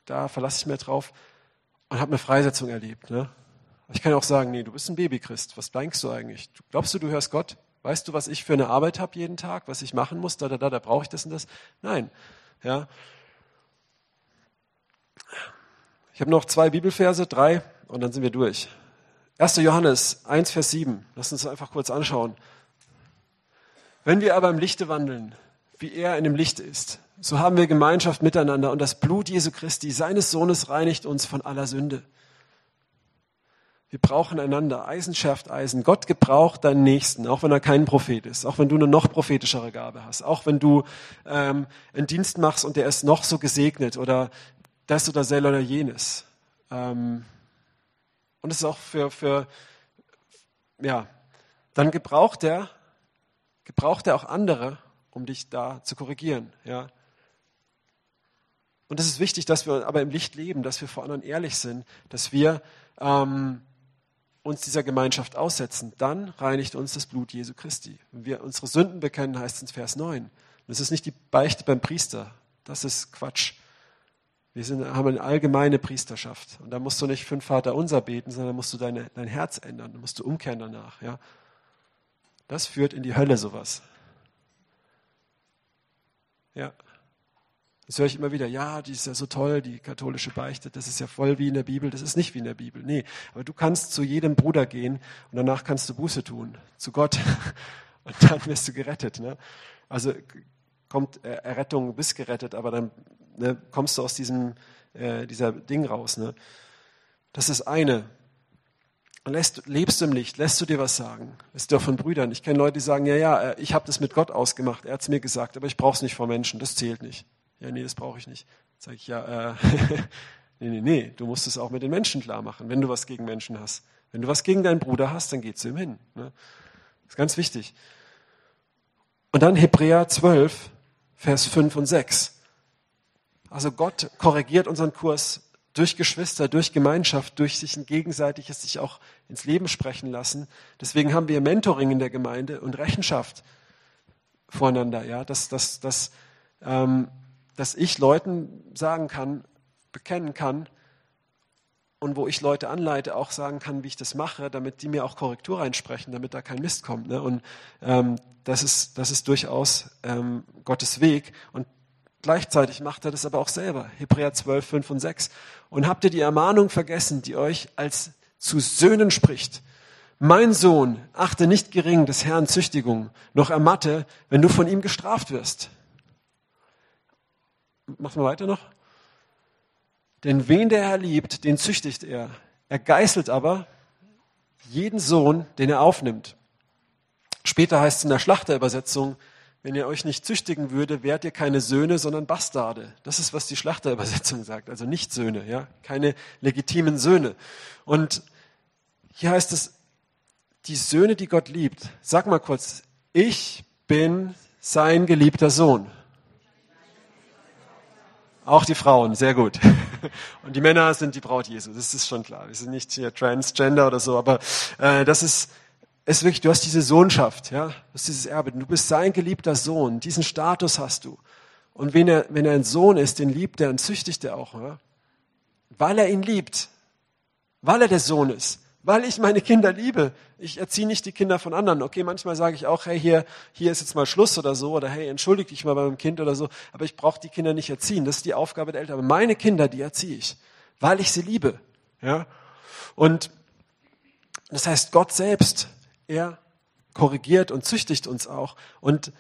da verlasse ich mir drauf und habe eine Freisetzung erlebt. Ne? Ich kann auch sagen, nee, du bist ein Babychrist. Was denkst du eigentlich? Glaubst du, du hörst Gott? Weißt du, was ich für eine Arbeit habe jeden Tag, was ich machen muss? Da, da, da, da brauche ich das und das. Nein. Ja. Ich habe noch zwei Bibelverse, drei, und dann sind wir durch. 1. Johannes 1, Vers 7. Lass uns das einfach kurz anschauen. Wenn wir aber im Lichte wandeln, wie er in dem Licht ist, so haben wir Gemeinschaft miteinander und das Blut Jesu Christi, seines Sohnes, reinigt uns von aller Sünde. Wir brauchen einander. Eisen schärft Eisen. Gott gebraucht deinen Nächsten, auch wenn er kein Prophet ist, auch wenn du eine noch prophetischere Gabe hast, auch wenn du ähm, einen Dienst machst und der ist noch so gesegnet oder das oder sel oder jenes. Ähm, und es ist auch für, für, ja, dann gebraucht er, gebraucht er auch andere, um dich da zu korrigieren, ja. Und es ist wichtig, dass wir aber im Licht leben, dass wir vor anderen ehrlich sind, dass wir ähm, uns dieser Gemeinschaft aussetzen. Dann reinigt uns das Blut Jesu Christi. Wenn wir unsere Sünden bekennen, heißt es in Vers 9. Das ist nicht die Beichte beim Priester. Das ist Quatsch. Wir sind, haben eine allgemeine Priesterschaft. Und da musst du nicht fünf Vater unser beten, sondern musst du deine, dein Herz ändern. Da musst du umkehren danach. Ja? Das führt in die Hölle sowas. Ja. Das höre ich immer wieder, ja, die ist ja so toll, die katholische Beichte, das ist ja voll wie in der Bibel, das ist nicht wie in der Bibel. Nee, aber du kannst zu jedem Bruder gehen und danach kannst du Buße tun, zu Gott. Und dann wirst du gerettet. Ne? Also kommt äh, Errettung, bist gerettet, aber dann ne, kommst du aus diesem äh, dieser Ding raus. Ne? Das ist eine. Lässt, lebst du im Licht? Lässt du dir was sagen? Lässt du auch von Brüdern? Ich kenne Leute, die sagen, ja, ja, äh, ich habe das mit Gott ausgemacht. Er hat es mir gesagt, aber ich brauche es nicht vor Menschen. Das zählt nicht. Ja, nee, das brauche ich nicht. Sag ich, ja, äh, nee, nee, nee, du musst es auch mit den Menschen klar machen, wenn du was gegen Menschen hast. Wenn du was gegen deinen Bruder hast, dann geh zu ihm hin. Ne? Das ist ganz wichtig. Und dann Hebräer 12, Vers 5 und 6. Also Gott korrigiert unseren Kurs durch Geschwister, durch Gemeinschaft, durch sich ein gegenseitiges sich auch ins Leben sprechen lassen. Deswegen haben wir Mentoring in der Gemeinde und Rechenschaft voreinander, ja, dass, dass, dass ähm, dass ich Leuten sagen kann, bekennen kann und wo ich Leute anleite, auch sagen kann, wie ich das mache, damit die mir auch Korrektur reinsprechen, damit da kein Mist kommt. Ne? Und ähm, das, ist, das ist durchaus ähm, Gottes Weg. Und gleichzeitig macht er das aber auch selber. Hebräer 12, 5 und 6. Und habt ihr die Ermahnung vergessen, die euch als zu Söhnen spricht? Mein Sohn, achte nicht gering des Herrn Züchtigung, noch ermatte, wenn du von ihm gestraft wirst. Machen wir weiter noch. Denn wen der Herr liebt, den züchtigt er. Er geißelt aber jeden Sohn, den er aufnimmt. Später heißt es in der Schlachterübersetzung, wenn ihr euch nicht züchtigen würde, wärt ihr keine Söhne, sondern Bastarde. Das ist, was die Schlachterübersetzung sagt. Also nicht Söhne, ja. Keine legitimen Söhne. Und hier heißt es, die Söhne, die Gott liebt. Sag mal kurz, ich bin sein geliebter Sohn. Auch die Frauen, sehr gut. Und die Männer sind die Braut Jesu, das ist schon klar. Wir sind nicht hier Transgender oder so, aber äh, das ist, ist wirklich, du hast diese Sohnschaft, ja, du hast dieses Erbe. Du bist sein geliebter Sohn, diesen Status hast du. Und wenn er, wenn er ein Sohn ist, den liebt er und züchtigt er auch, ja? weil er ihn liebt, weil er der Sohn ist weil ich meine Kinder liebe. Ich erziehe nicht die Kinder von anderen. Okay, manchmal sage ich auch, hey, hier, hier ist jetzt mal Schluss oder so, oder hey, entschuldige dich mal bei meinem Kind oder so, aber ich brauche die Kinder nicht erziehen. Das ist die Aufgabe der Eltern. Aber meine Kinder, die erziehe ich, weil ich sie liebe. Ja? Und das heißt, Gott selbst, er korrigiert und züchtigt uns auch. Und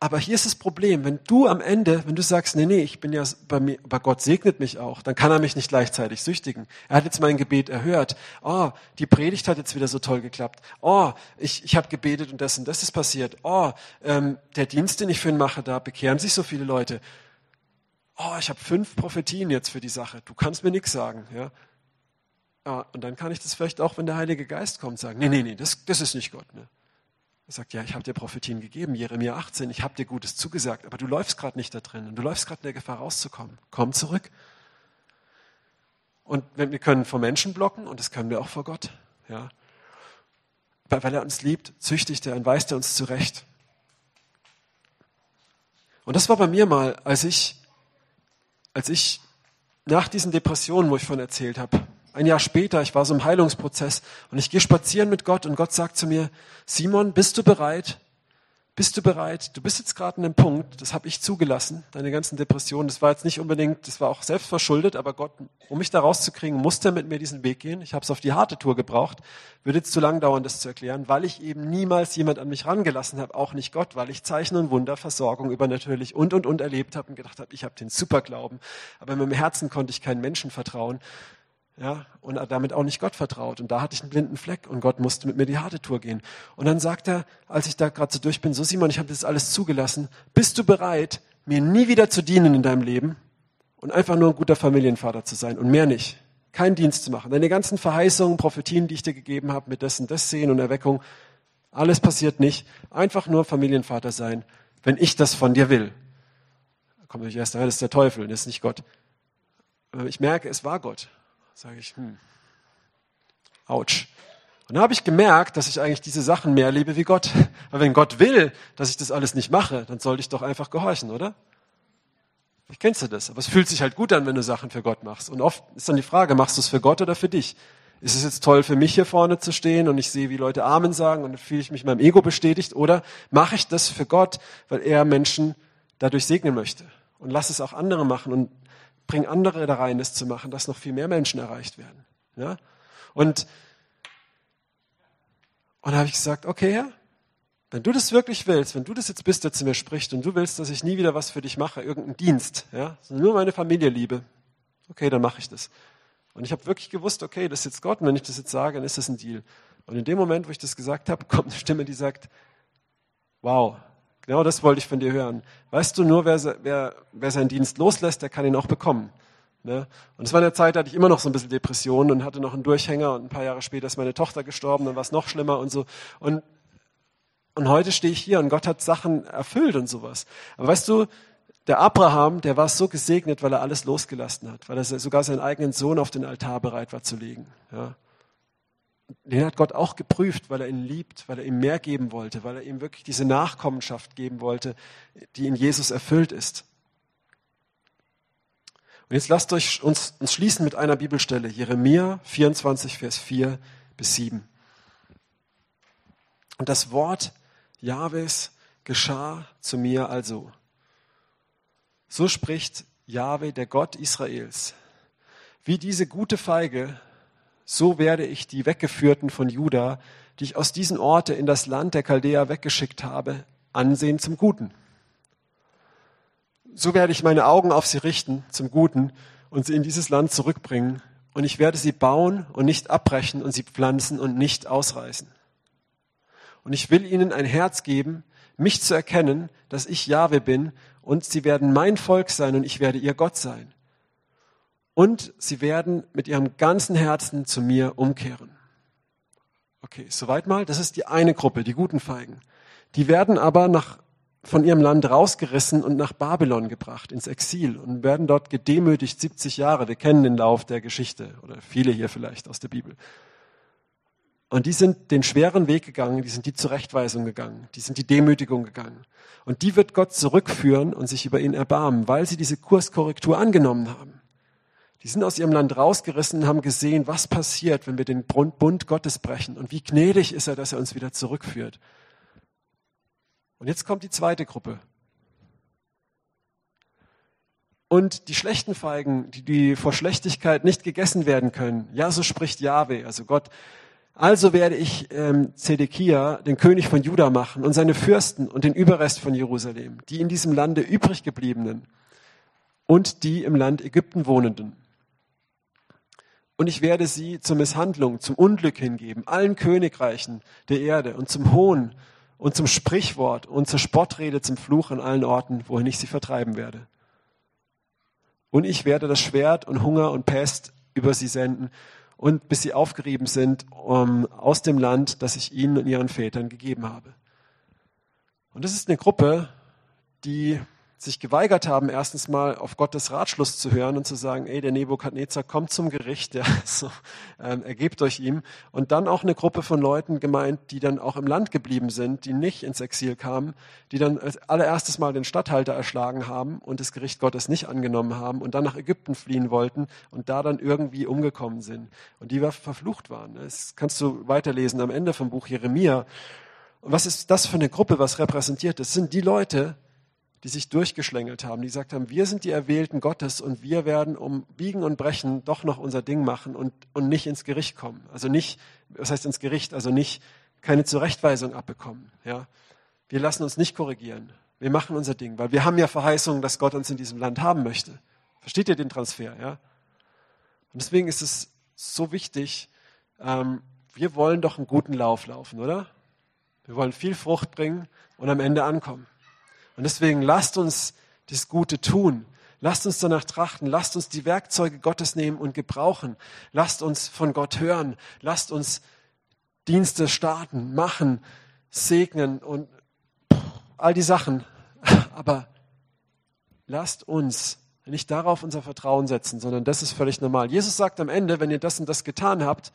aber hier ist das Problem, wenn du am Ende, wenn du sagst, nee, nee, ich bin ja bei mir, bei Gott segnet mich auch, dann kann er mich nicht gleichzeitig süchtigen. Er hat jetzt mein Gebet erhört. Oh, die Predigt hat jetzt wieder so toll geklappt. Oh, ich, ich habe gebetet und das und das ist passiert. Oh, ähm, der Dienst, den ich für ihn mache, da bekehren sich so viele Leute. Oh, ich habe fünf Prophetien jetzt für die Sache. Du kannst mir nichts sagen, ja. ja. Und dann kann ich das vielleicht auch, wenn der Heilige Geist kommt, sagen, nee, nee, nee, das, das ist nicht Gott. Ne? Er sagt, ja, ich habe dir Prophetien gegeben, Jeremia 18, ich habe dir Gutes zugesagt, aber du läufst gerade nicht da drin und du läufst gerade in der Gefahr rauszukommen. Komm zurück. Und wir können vor Menschen blocken und das können wir auch vor Gott. Ja. Weil er uns liebt, züchtigt er und weist er uns zurecht. Und das war bei mir mal, als ich, als ich nach diesen Depressionen, wo ich von erzählt habe, ein Jahr später, ich war so im Heilungsprozess und ich gehe spazieren mit Gott und Gott sagt zu mir, Simon, bist du bereit, bist du bereit? Du bist jetzt gerade an einem Punkt, das habe ich zugelassen, deine ganzen Depressionen. Das war jetzt nicht unbedingt, das war auch selbst verschuldet, aber Gott, um mich da rauszukriegen, musste mit mir diesen Weg gehen. Ich habe es auf die harte Tour gebraucht. Würde jetzt zu lang dauern, das zu erklären, weil ich eben niemals jemand an mich rangelassen habe, auch nicht Gott, weil ich Zeichen und Wunder, Versorgung übernatürlich und und und erlebt habe und gedacht habe, ich habe den Superglauben. Aber in meinem Herzen konnte ich keinen Menschen vertrauen ja, und damit auch nicht Gott vertraut. Und da hatte ich einen blinden Fleck und Gott musste mit mir die harte Tour gehen. Und dann sagt er, als ich da gerade so durch bin, so Simon, ich habe das alles zugelassen, bist du bereit, mir nie wieder zu dienen in deinem Leben und einfach nur ein guter Familienvater zu sein und mehr nicht? Keinen Dienst zu machen. Deine ganzen Verheißungen, Prophetien, die ich dir gegeben habe, mit dessen, das Sehen und Erweckung, alles passiert nicht. Einfach nur Familienvater sein, wenn ich das von dir will. Da kommt euch erst, das ist der Teufel, das ist nicht Gott. Ich merke, es war Gott sage ich, hm, ouch. Und da habe ich gemerkt, dass ich eigentlich diese Sachen mehr lebe wie Gott. Weil wenn Gott will, dass ich das alles nicht mache, dann sollte ich doch einfach gehorchen, oder? Wie kennst du das? Aber es fühlt sich halt gut an, wenn du Sachen für Gott machst. Und oft ist dann die Frage, machst du es für Gott oder für dich? Ist es jetzt toll für mich hier vorne zu stehen und ich sehe, wie Leute Amen sagen und dann fühle ich mich meinem Ego bestätigt? Oder mache ich das für Gott, weil er Menschen dadurch segnen möchte? Und lass es auch andere machen und bring andere da rein, das zu machen, dass noch viel mehr Menschen erreicht werden. Ja? Und, und da habe ich gesagt, okay, Herr, wenn du das wirklich willst, wenn du das jetzt bist, der zu mir spricht und du willst, dass ich nie wieder was für dich mache, irgendeinen Dienst, ja, nur meine Familie liebe, okay, dann mache ich das. Und ich habe wirklich gewusst, okay, das ist jetzt Gott und wenn ich das jetzt sage, dann ist das ein Deal. Und in dem Moment, wo ich das gesagt habe, kommt eine Stimme, die sagt, wow, Genau das wollte ich von dir hören. Weißt du, nur wer, wer, wer seinen Dienst loslässt, der kann ihn auch bekommen. Ne? Und es war in der Zeit, da hatte ich immer noch so ein bisschen Depressionen und hatte noch einen Durchhänger und ein paar Jahre später ist meine Tochter gestorben, dann war es noch schlimmer und so. Und, und heute stehe ich hier und Gott hat Sachen erfüllt und sowas. Aber weißt du, der Abraham, der war so gesegnet, weil er alles losgelassen hat, weil er sogar seinen eigenen Sohn auf den Altar bereit war zu legen. Ja? Den hat Gott auch geprüft, weil er ihn liebt, weil er ihm mehr geben wollte, weil er ihm wirklich diese Nachkommenschaft geben wollte, die in Jesus erfüllt ist. Und jetzt lasst euch uns, uns schließen mit einer Bibelstelle, Jeremia 24, Vers 4 bis 7. Und das Wort Jahwes geschah zu mir also. So spricht Jahwe, der Gott Israels. Wie diese gute Feige so werde ich die Weggeführten von Juda, die ich aus diesen Orte in das Land der Chaldäer weggeschickt habe, ansehen zum Guten. So werde ich meine Augen auf sie richten zum Guten und sie in dieses Land zurückbringen. Und ich werde sie bauen und nicht abbrechen und sie pflanzen und nicht ausreißen. Und ich will ihnen ein Herz geben, mich zu erkennen, dass ich Jahwe bin und sie werden mein Volk sein und ich werde ihr Gott sein und sie werden mit ihrem ganzen Herzen zu mir umkehren. Okay, soweit mal. Das ist die eine Gruppe, die guten Feigen. Die werden aber nach, von ihrem Land rausgerissen und nach Babylon gebracht, ins Exil und werden dort gedemütigt 70 Jahre. Wir kennen den Lauf der Geschichte oder viele hier vielleicht aus der Bibel. Und die sind den schweren Weg gegangen, die sind die Zurechtweisung gegangen, die sind die Demütigung gegangen. Und die wird Gott zurückführen und sich über ihn erbarmen, weil sie diese Kurskorrektur angenommen haben. Die sind aus ihrem Land rausgerissen und haben gesehen, was passiert, wenn wir den Bund Gottes brechen und wie gnädig ist er, dass er uns wieder zurückführt. Und jetzt kommt die zweite Gruppe. Und die schlechten Feigen, die, die vor Schlechtigkeit nicht gegessen werden können, ja, so spricht Yahweh, also Gott. Also werde ich ähm, Zedekia, den König von Juda, machen und seine Fürsten und den Überrest von Jerusalem, die in diesem Lande übrig gebliebenen und die im Land Ägypten wohnenden und ich werde sie zur Misshandlung, zum Unglück hingeben, allen Königreichen der Erde und zum Hohn und zum Sprichwort und zur Spottrede, zum Fluch an allen Orten, wohin ich sie vertreiben werde. Und ich werde das Schwert und Hunger und Pest über sie senden und bis sie aufgerieben sind um, aus dem Land, das ich ihnen und ihren Vätern gegeben habe. Und das ist eine Gruppe, die sich geweigert haben, erstens mal auf Gottes Ratschluss zu hören und zu sagen, ey, der Nebukadnezar kommt zum Gericht, ja, so, ähm, ergebt euch ihm. Und dann auch eine Gruppe von Leuten gemeint, die dann auch im Land geblieben sind, die nicht ins Exil kamen, die dann als allererstes mal den Statthalter erschlagen haben und das Gericht Gottes nicht angenommen haben und dann nach Ägypten fliehen wollten und da dann irgendwie umgekommen sind und die verflucht waren. Das kannst du weiterlesen am Ende vom Buch Jeremia. Und was ist das für eine Gruppe, was repräsentiert? Das sind die Leute, die sich durchgeschlängelt haben, die gesagt haben, wir sind die Erwählten Gottes und wir werden um Biegen und Brechen doch noch unser Ding machen und, und nicht ins Gericht kommen. Also nicht, was heißt ins Gericht, also nicht keine Zurechtweisung abbekommen. Ja? Wir lassen uns nicht korrigieren. Wir machen unser Ding, weil wir haben ja Verheißungen, dass Gott uns in diesem Land haben möchte. Versteht ihr den Transfer? Ja? Und deswegen ist es so wichtig, ähm, wir wollen doch einen guten Lauf laufen, oder? Wir wollen viel Frucht bringen und am Ende ankommen. Und deswegen lasst uns das Gute tun. Lasst uns danach trachten. Lasst uns die Werkzeuge Gottes nehmen und gebrauchen. Lasst uns von Gott hören. Lasst uns Dienste starten, machen, segnen und all die Sachen. Aber lasst uns nicht darauf unser Vertrauen setzen, sondern das ist völlig normal. Jesus sagt am Ende, wenn ihr das und das getan habt,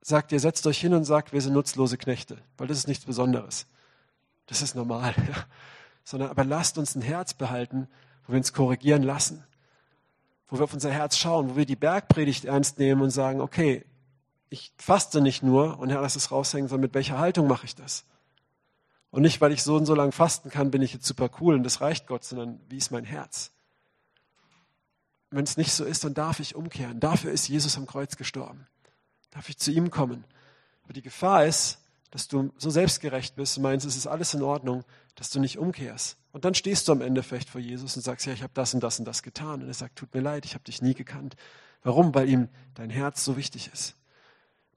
sagt ihr, setzt euch hin und sagt, wir sind nutzlose Knechte, weil das ist nichts Besonderes. Das ist normal. Sondern aber lasst uns ein Herz behalten, wo wir uns korrigieren lassen, wo wir auf unser Herz schauen, wo wir die Bergpredigt ernst nehmen und sagen, okay, ich faste nicht nur und Herr, lass es raushängen, sondern mit welcher Haltung mache ich das? Und nicht, weil ich so und so lang fasten kann, bin ich jetzt super cool und das reicht Gott, sondern wie ist mein Herz? Wenn es nicht so ist, dann darf ich umkehren. Dafür ist Jesus am Kreuz gestorben. Darf ich zu ihm kommen. Aber die Gefahr ist, dass du so selbstgerecht bist und meinst, es ist alles in Ordnung, dass du nicht umkehrst. Und dann stehst du am Ende vielleicht vor Jesus und sagst, ja, ich habe das und das und das getan. Und er sagt, tut mir leid, ich habe dich nie gekannt. Warum? Weil ihm dein Herz so wichtig ist.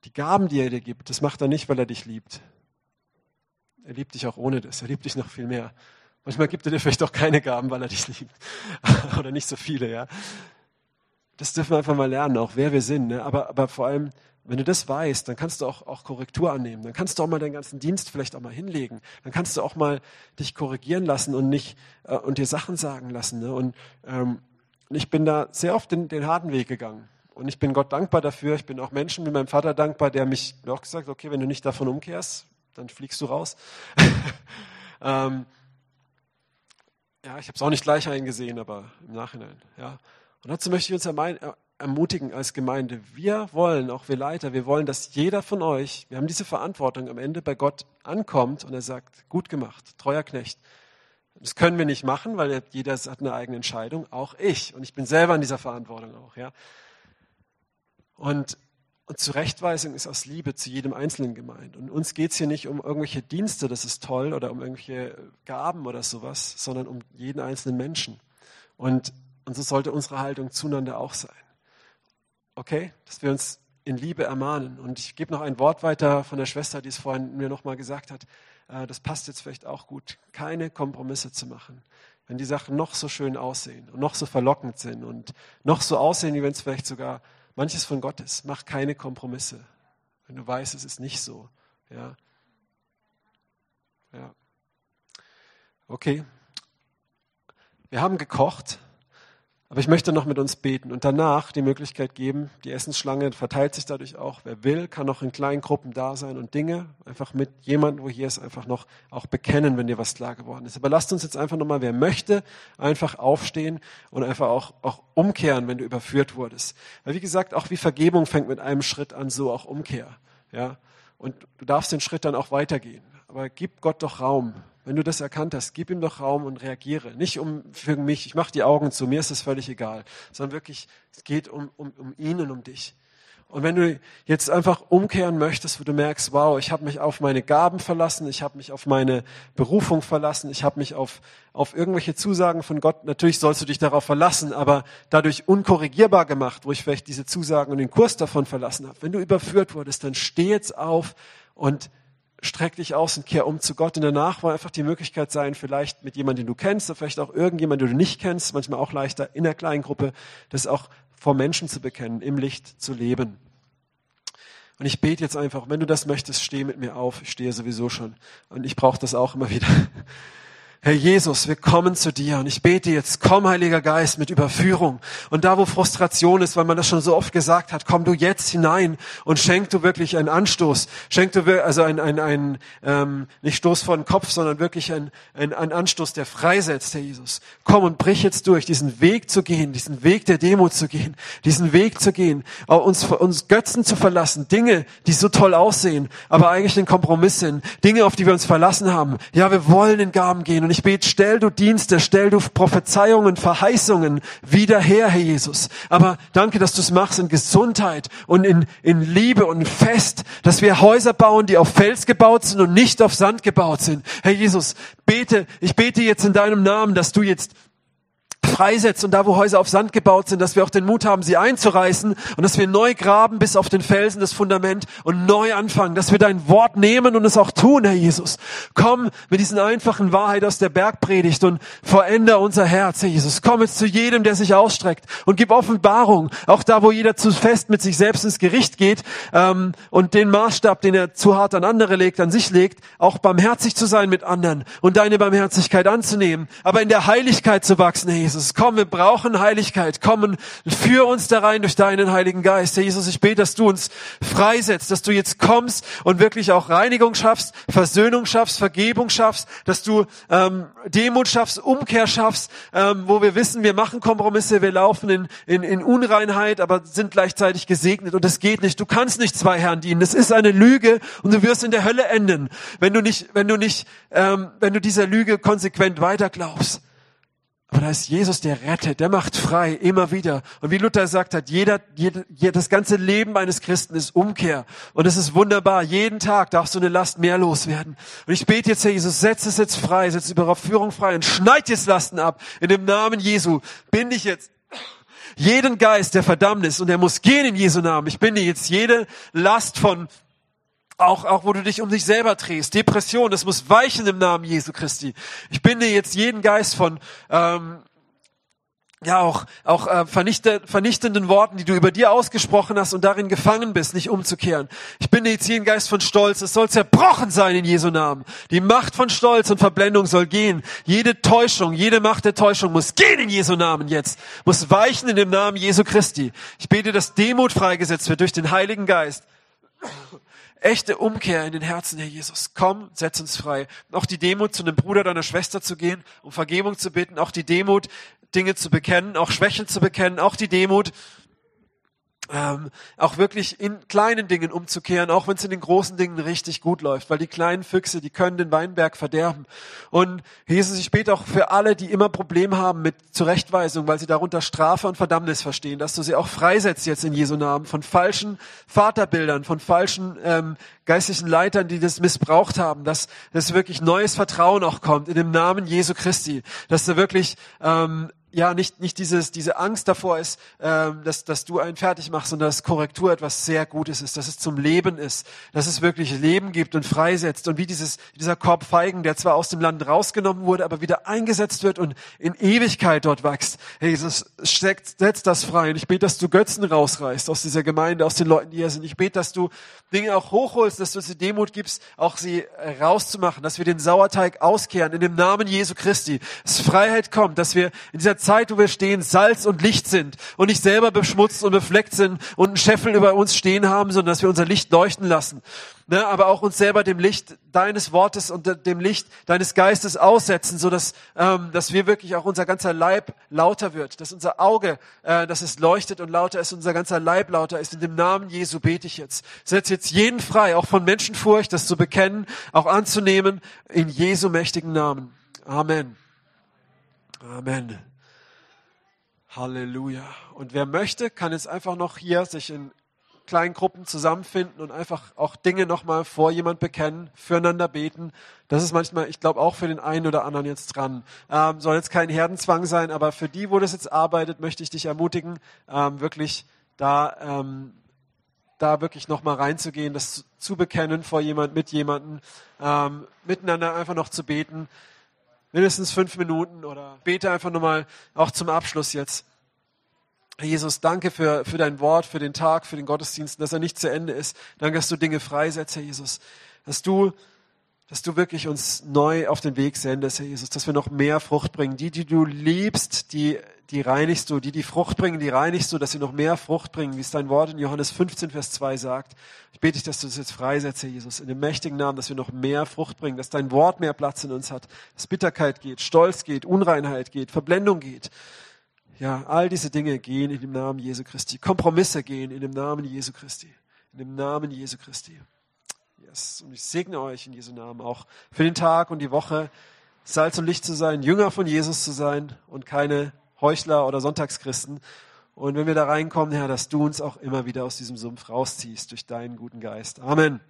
Die Gaben, die er dir gibt, das macht er nicht, weil er dich liebt. Er liebt dich auch ohne das. Er liebt dich noch viel mehr. Manchmal gibt er dir vielleicht auch keine Gaben, weil er dich liebt. Oder nicht so viele, ja. Das dürfen wir einfach mal lernen, auch wer wir sind. Ne? Aber, aber vor allem, wenn du das weißt, dann kannst du auch, auch Korrektur annehmen. Dann kannst du auch mal deinen ganzen Dienst vielleicht auch mal hinlegen. Dann kannst du auch mal dich korrigieren lassen und nicht äh, und dir Sachen sagen lassen. Ne? Und, ähm, ich bin da sehr oft den, den harten Weg gegangen. Und ich bin Gott dankbar dafür. Ich bin auch Menschen wie meinem Vater dankbar, der mich auch gesagt hat, okay, wenn du nicht davon umkehrst, dann fliegst du raus. ähm, ja, ich habe es auch nicht gleich eingesehen, aber im Nachhinein. Ja. Und dazu möchte ich uns ermutigen als Gemeinde. Wir wollen, auch wir Leiter, wir wollen, dass jeder von euch, wir haben diese Verantwortung, am Ende bei Gott ankommt und er sagt, gut gemacht, treuer Knecht. Das können wir nicht machen, weil jeder hat eine eigene Entscheidung, auch ich. Und ich bin selber in dieser Verantwortung auch. Ja. Und, und Zurechtweisung ist aus Liebe zu jedem Einzelnen gemeint. Und uns geht es hier nicht um irgendwelche Dienste, das ist toll, oder um irgendwelche Gaben oder sowas, sondern um jeden einzelnen Menschen. Und, und so sollte unsere Haltung zueinander auch sein. Okay? Dass wir uns in Liebe ermahnen. Und ich gebe noch ein Wort weiter von der Schwester, die es vorhin mir nochmal gesagt hat. Äh, das passt jetzt vielleicht auch gut. Keine Kompromisse zu machen. Wenn die Sachen noch so schön aussehen und noch so verlockend sind und noch so aussehen, wie wenn es vielleicht sogar manches von Gott ist, mach keine Kompromisse. Wenn du weißt, es ist nicht so. Ja. Ja. Okay. Wir haben gekocht. Aber ich möchte noch mit uns beten und danach die Möglichkeit geben, die Essensschlange verteilt sich dadurch auch. Wer will, kann noch in kleinen Gruppen da sein und Dinge einfach mit jemandem, wo hier ist, einfach noch auch bekennen, wenn dir was klar geworden ist. Aber lasst uns jetzt einfach nochmal, wer möchte, einfach aufstehen und einfach auch, auch umkehren, wenn du überführt wurdest. Weil wie gesagt, auch wie Vergebung fängt mit einem Schritt an, so auch Umkehr. Ja? Und du darfst den Schritt dann auch weitergehen. Aber gib Gott doch Raum. Wenn du das erkannt hast, gib ihm doch Raum und reagiere. Nicht um für mich, ich mache die Augen zu, mir ist das völlig egal, sondern wirklich, es geht um, um, um ihn und um dich. Und wenn du jetzt einfach umkehren möchtest, wo du merkst, wow, ich habe mich auf meine Gaben verlassen, ich habe mich auf meine Berufung verlassen, ich habe mich auf, auf irgendwelche Zusagen von Gott, natürlich sollst du dich darauf verlassen, aber dadurch unkorrigierbar gemacht, wo ich vielleicht diese Zusagen und den Kurs davon verlassen habe. Wenn du überführt wurdest, dann steh jetzt auf und streck dich aus und kehr um zu Gott. Und danach war einfach die Möglichkeit sein, vielleicht mit jemandem, den du kennst, oder vielleicht auch irgendjemand, den du nicht kennst, manchmal auch leichter in der kleinen Gruppe, das auch vor Menschen zu bekennen, im Licht zu leben. Und ich bete jetzt einfach, wenn du das möchtest, steh mit mir auf. Ich stehe sowieso schon. Und ich brauche das auch immer wieder. Herr Jesus, wir kommen zu dir und ich bete jetzt, komm Heiliger Geist mit Überführung. Und da, wo Frustration ist, weil man das schon so oft gesagt hat, komm du jetzt hinein und schenk du wirklich einen Anstoß. Schenk du also ein, ein, ein ähm, nicht Stoß vor den Kopf, sondern wirklich ein, ein, ein Anstoß, der freisetzt, Herr Jesus. Komm und brich jetzt durch, diesen Weg zu gehen, diesen Weg der Demut zu gehen, diesen Weg zu gehen, auch uns, uns Götzen zu verlassen, Dinge, die so toll aussehen, aber eigentlich ein Kompromiss sind, Dinge, auf die wir uns verlassen haben. Ja, wir wollen in Gaben gehen ich bete, stell du Dienste, stell du Prophezeiungen, Verheißungen wieder her, Herr Jesus. Aber danke, dass du es machst in Gesundheit und in, in Liebe und Fest, dass wir Häuser bauen, die auf Fels gebaut sind und nicht auf Sand gebaut sind. Herr Jesus, bete, ich bete jetzt in deinem Namen, dass du jetzt freisetzt und da, wo Häuser auf Sand gebaut sind, dass wir auch den Mut haben, sie einzureißen und dass wir neu graben bis auf den Felsen das Fundament und neu anfangen, dass wir dein Wort nehmen und es auch tun, Herr Jesus. Komm mit diesen einfachen Wahrheit aus der Bergpredigt und veränder unser Herz, Herr Jesus. Komm jetzt zu jedem, der sich ausstreckt und gib Offenbarung, auch da, wo jeder zu fest mit sich selbst ins Gericht geht ähm, und den Maßstab, den er zu hart an andere legt, an sich legt, auch barmherzig zu sein mit anderen und deine Barmherzigkeit anzunehmen, aber in der Heiligkeit zu wachsen, Herr Jesus. Jesus. Komm, wir brauchen Heiligkeit. Komm und führ uns da rein durch deinen Heiligen Geist. Herr Jesus, ich bete, dass du uns freisetzt, dass du jetzt kommst und wirklich auch Reinigung schaffst, Versöhnung schaffst, Vergebung schaffst, dass du ähm, Demut schaffst, Umkehr schaffst, ähm, wo wir wissen, wir machen Kompromisse, wir laufen in, in, in Unreinheit, aber sind gleichzeitig gesegnet und es geht nicht. Du kannst nicht zwei Herren dienen. Das ist eine Lüge und du wirst in der Hölle enden, wenn du nicht, wenn du nicht, ähm, wenn du dieser Lüge konsequent weiter glaubst. Aber da ist Jesus, der rettet, der macht frei, immer wieder. Und wie Luther sagt hat, jeder, jeder, das ganze Leben eines Christen ist Umkehr. Und es ist wunderbar. Jeden Tag darfst du eine Last mehr loswerden. Und ich bete jetzt, Herr Jesus, setz es jetzt frei, setz über Führung frei und schneid jetzt Lasten ab. In dem Namen Jesu bin ich jetzt jeden Geist der Verdammnis und der muss gehen in Jesu Namen. Ich binde jetzt jede Last von auch, auch wo du dich um dich selber drehst. Depression, das muss weichen im Namen Jesu Christi. Ich binde jetzt jeden Geist von ähm, ja auch auch äh, vernichtenden Worten, die du über dir ausgesprochen hast und darin gefangen bist, nicht umzukehren. Ich binde jetzt jeden Geist von Stolz. Es soll zerbrochen sein in Jesu Namen. Die Macht von Stolz und Verblendung soll gehen. Jede Täuschung, jede Macht der Täuschung muss gehen in Jesu Namen jetzt. Muss weichen in dem Namen Jesu Christi. Ich bete, dass Demut freigesetzt wird durch den Heiligen Geist echte Umkehr in den Herzen, Herr Jesus. Komm, setz uns frei. Auch die Demut, zu einem Bruder, deiner Schwester zu gehen, um Vergebung zu bitten. Auch die Demut, Dinge zu bekennen, auch Schwächen zu bekennen. Auch die Demut, ähm, auch wirklich in kleinen Dingen umzukehren, auch wenn es in den großen Dingen richtig gut läuft, weil die kleinen Füchse, die können den Weinberg verderben. Und Jesus, ich bete auch für alle, die immer Probleme haben mit Zurechtweisung, weil sie darunter Strafe und Verdammnis verstehen, dass du sie auch freisetzt jetzt in Jesu Namen von falschen Vaterbildern, von falschen ähm, geistlichen Leitern, die das missbraucht haben, dass, dass wirklich neues Vertrauen auch kommt in dem Namen Jesu Christi, dass du wirklich ähm, ja nicht nicht dieses diese Angst davor ist, ähm, dass dass du einen fertig machst, sondern dass Korrektur etwas sehr Gutes ist, dass es zum Leben ist, dass es wirklich Leben gibt und freisetzt und wie dieses dieser Korb Feigen, der zwar aus dem Land rausgenommen wurde, aber wieder eingesetzt wird und in Ewigkeit dort wächst. Hey, Jesus setzt das frei und ich bete, dass du Götzen rausreißt aus dieser Gemeinde, aus den Leuten, die hier sind. Ich bete, dass du Dinge auch hochholst, dass du sie Demut gibst, auch sie rauszumachen, dass wir den Sauerteig auskehren in dem Namen Jesu Christi, dass Freiheit kommt, dass wir in dieser Zeit, wo wir stehen, Salz und Licht sind und nicht selber beschmutzt und befleckt sind und einen Scheffel über uns stehen haben, sondern dass wir unser Licht leuchten lassen ne, aber auch uns selber dem Licht deines Wortes und dem Licht deines Geistes aussetzen, so dass, ähm, dass wir wirklich auch unser ganzer Leib lauter wird, dass unser Auge, äh, dass es leuchtet und lauter ist, unser ganzer Leib lauter ist. In dem Namen Jesu bete ich jetzt. Setz jetzt jeden frei, auch von Menschenfurcht, das zu bekennen, auch anzunehmen, in Jesu mächtigen Namen. Amen. Amen. Halleluja. Und wer möchte, kann jetzt einfach noch hier sich in kleinen Gruppen zusammenfinden und einfach auch Dinge nochmal vor jemand bekennen, füreinander beten. Das ist manchmal, ich glaube, auch für den einen oder anderen jetzt dran. Ähm, soll jetzt kein Herdenzwang sein, aber für die, wo das jetzt arbeitet, möchte ich dich ermutigen, ähm, wirklich da, ähm, da wirklich nochmal reinzugehen, das zu bekennen vor jemand, mit jemandem, ähm, miteinander einfach noch zu beten. Mindestens fünf Minuten oder bete einfach nochmal auch zum Abschluss jetzt. Jesus, danke für, für dein Wort, für den Tag, für den Gottesdienst, dass er nicht zu Ende ist. Danke, dass du Dinge freisetzt, Herr Jesus. Dass du, dass du wirklich uns neu auf den Weg sendest, Herr Jesus, dass wir noch mehr Frucht bringen. Die, die du liebst, die, die reinigst du. Die, die Frucht bringen, die reinigst du, dass sie noch mehr Frucht bringen, wie es dein Wort in Johannes 15, Vers 2 sagt. Ich bete dich, dass du das jetzt freisetzt, Herr Jesus, in dem mächtigen Namen, dass wir noch mehr Frucht bringen, dass dein Wort mehr Platz in uns hat, dass Bitterkeit geht, Stolz geht, Unreinheit geht, Verblendung geht. Ja, all diese Dinge gehen in dem Namen Jesu Christi. Kompromisse gehen in dem Namen Jesu Christi. In dem Namen Jesu Christi. Yes. Und ich segne euch in Jesu Namen auch für den Tag und die Woche, Salz und Licht zu sein, Jünger von Jesus zu sein und keine Heuchler oder Sonntagschristen. Und wenn wir da reinkommen, Herr, dass du uns auch immer wieder aus diesem Sumpf rausziehst durch deinen guten Geist. Amen.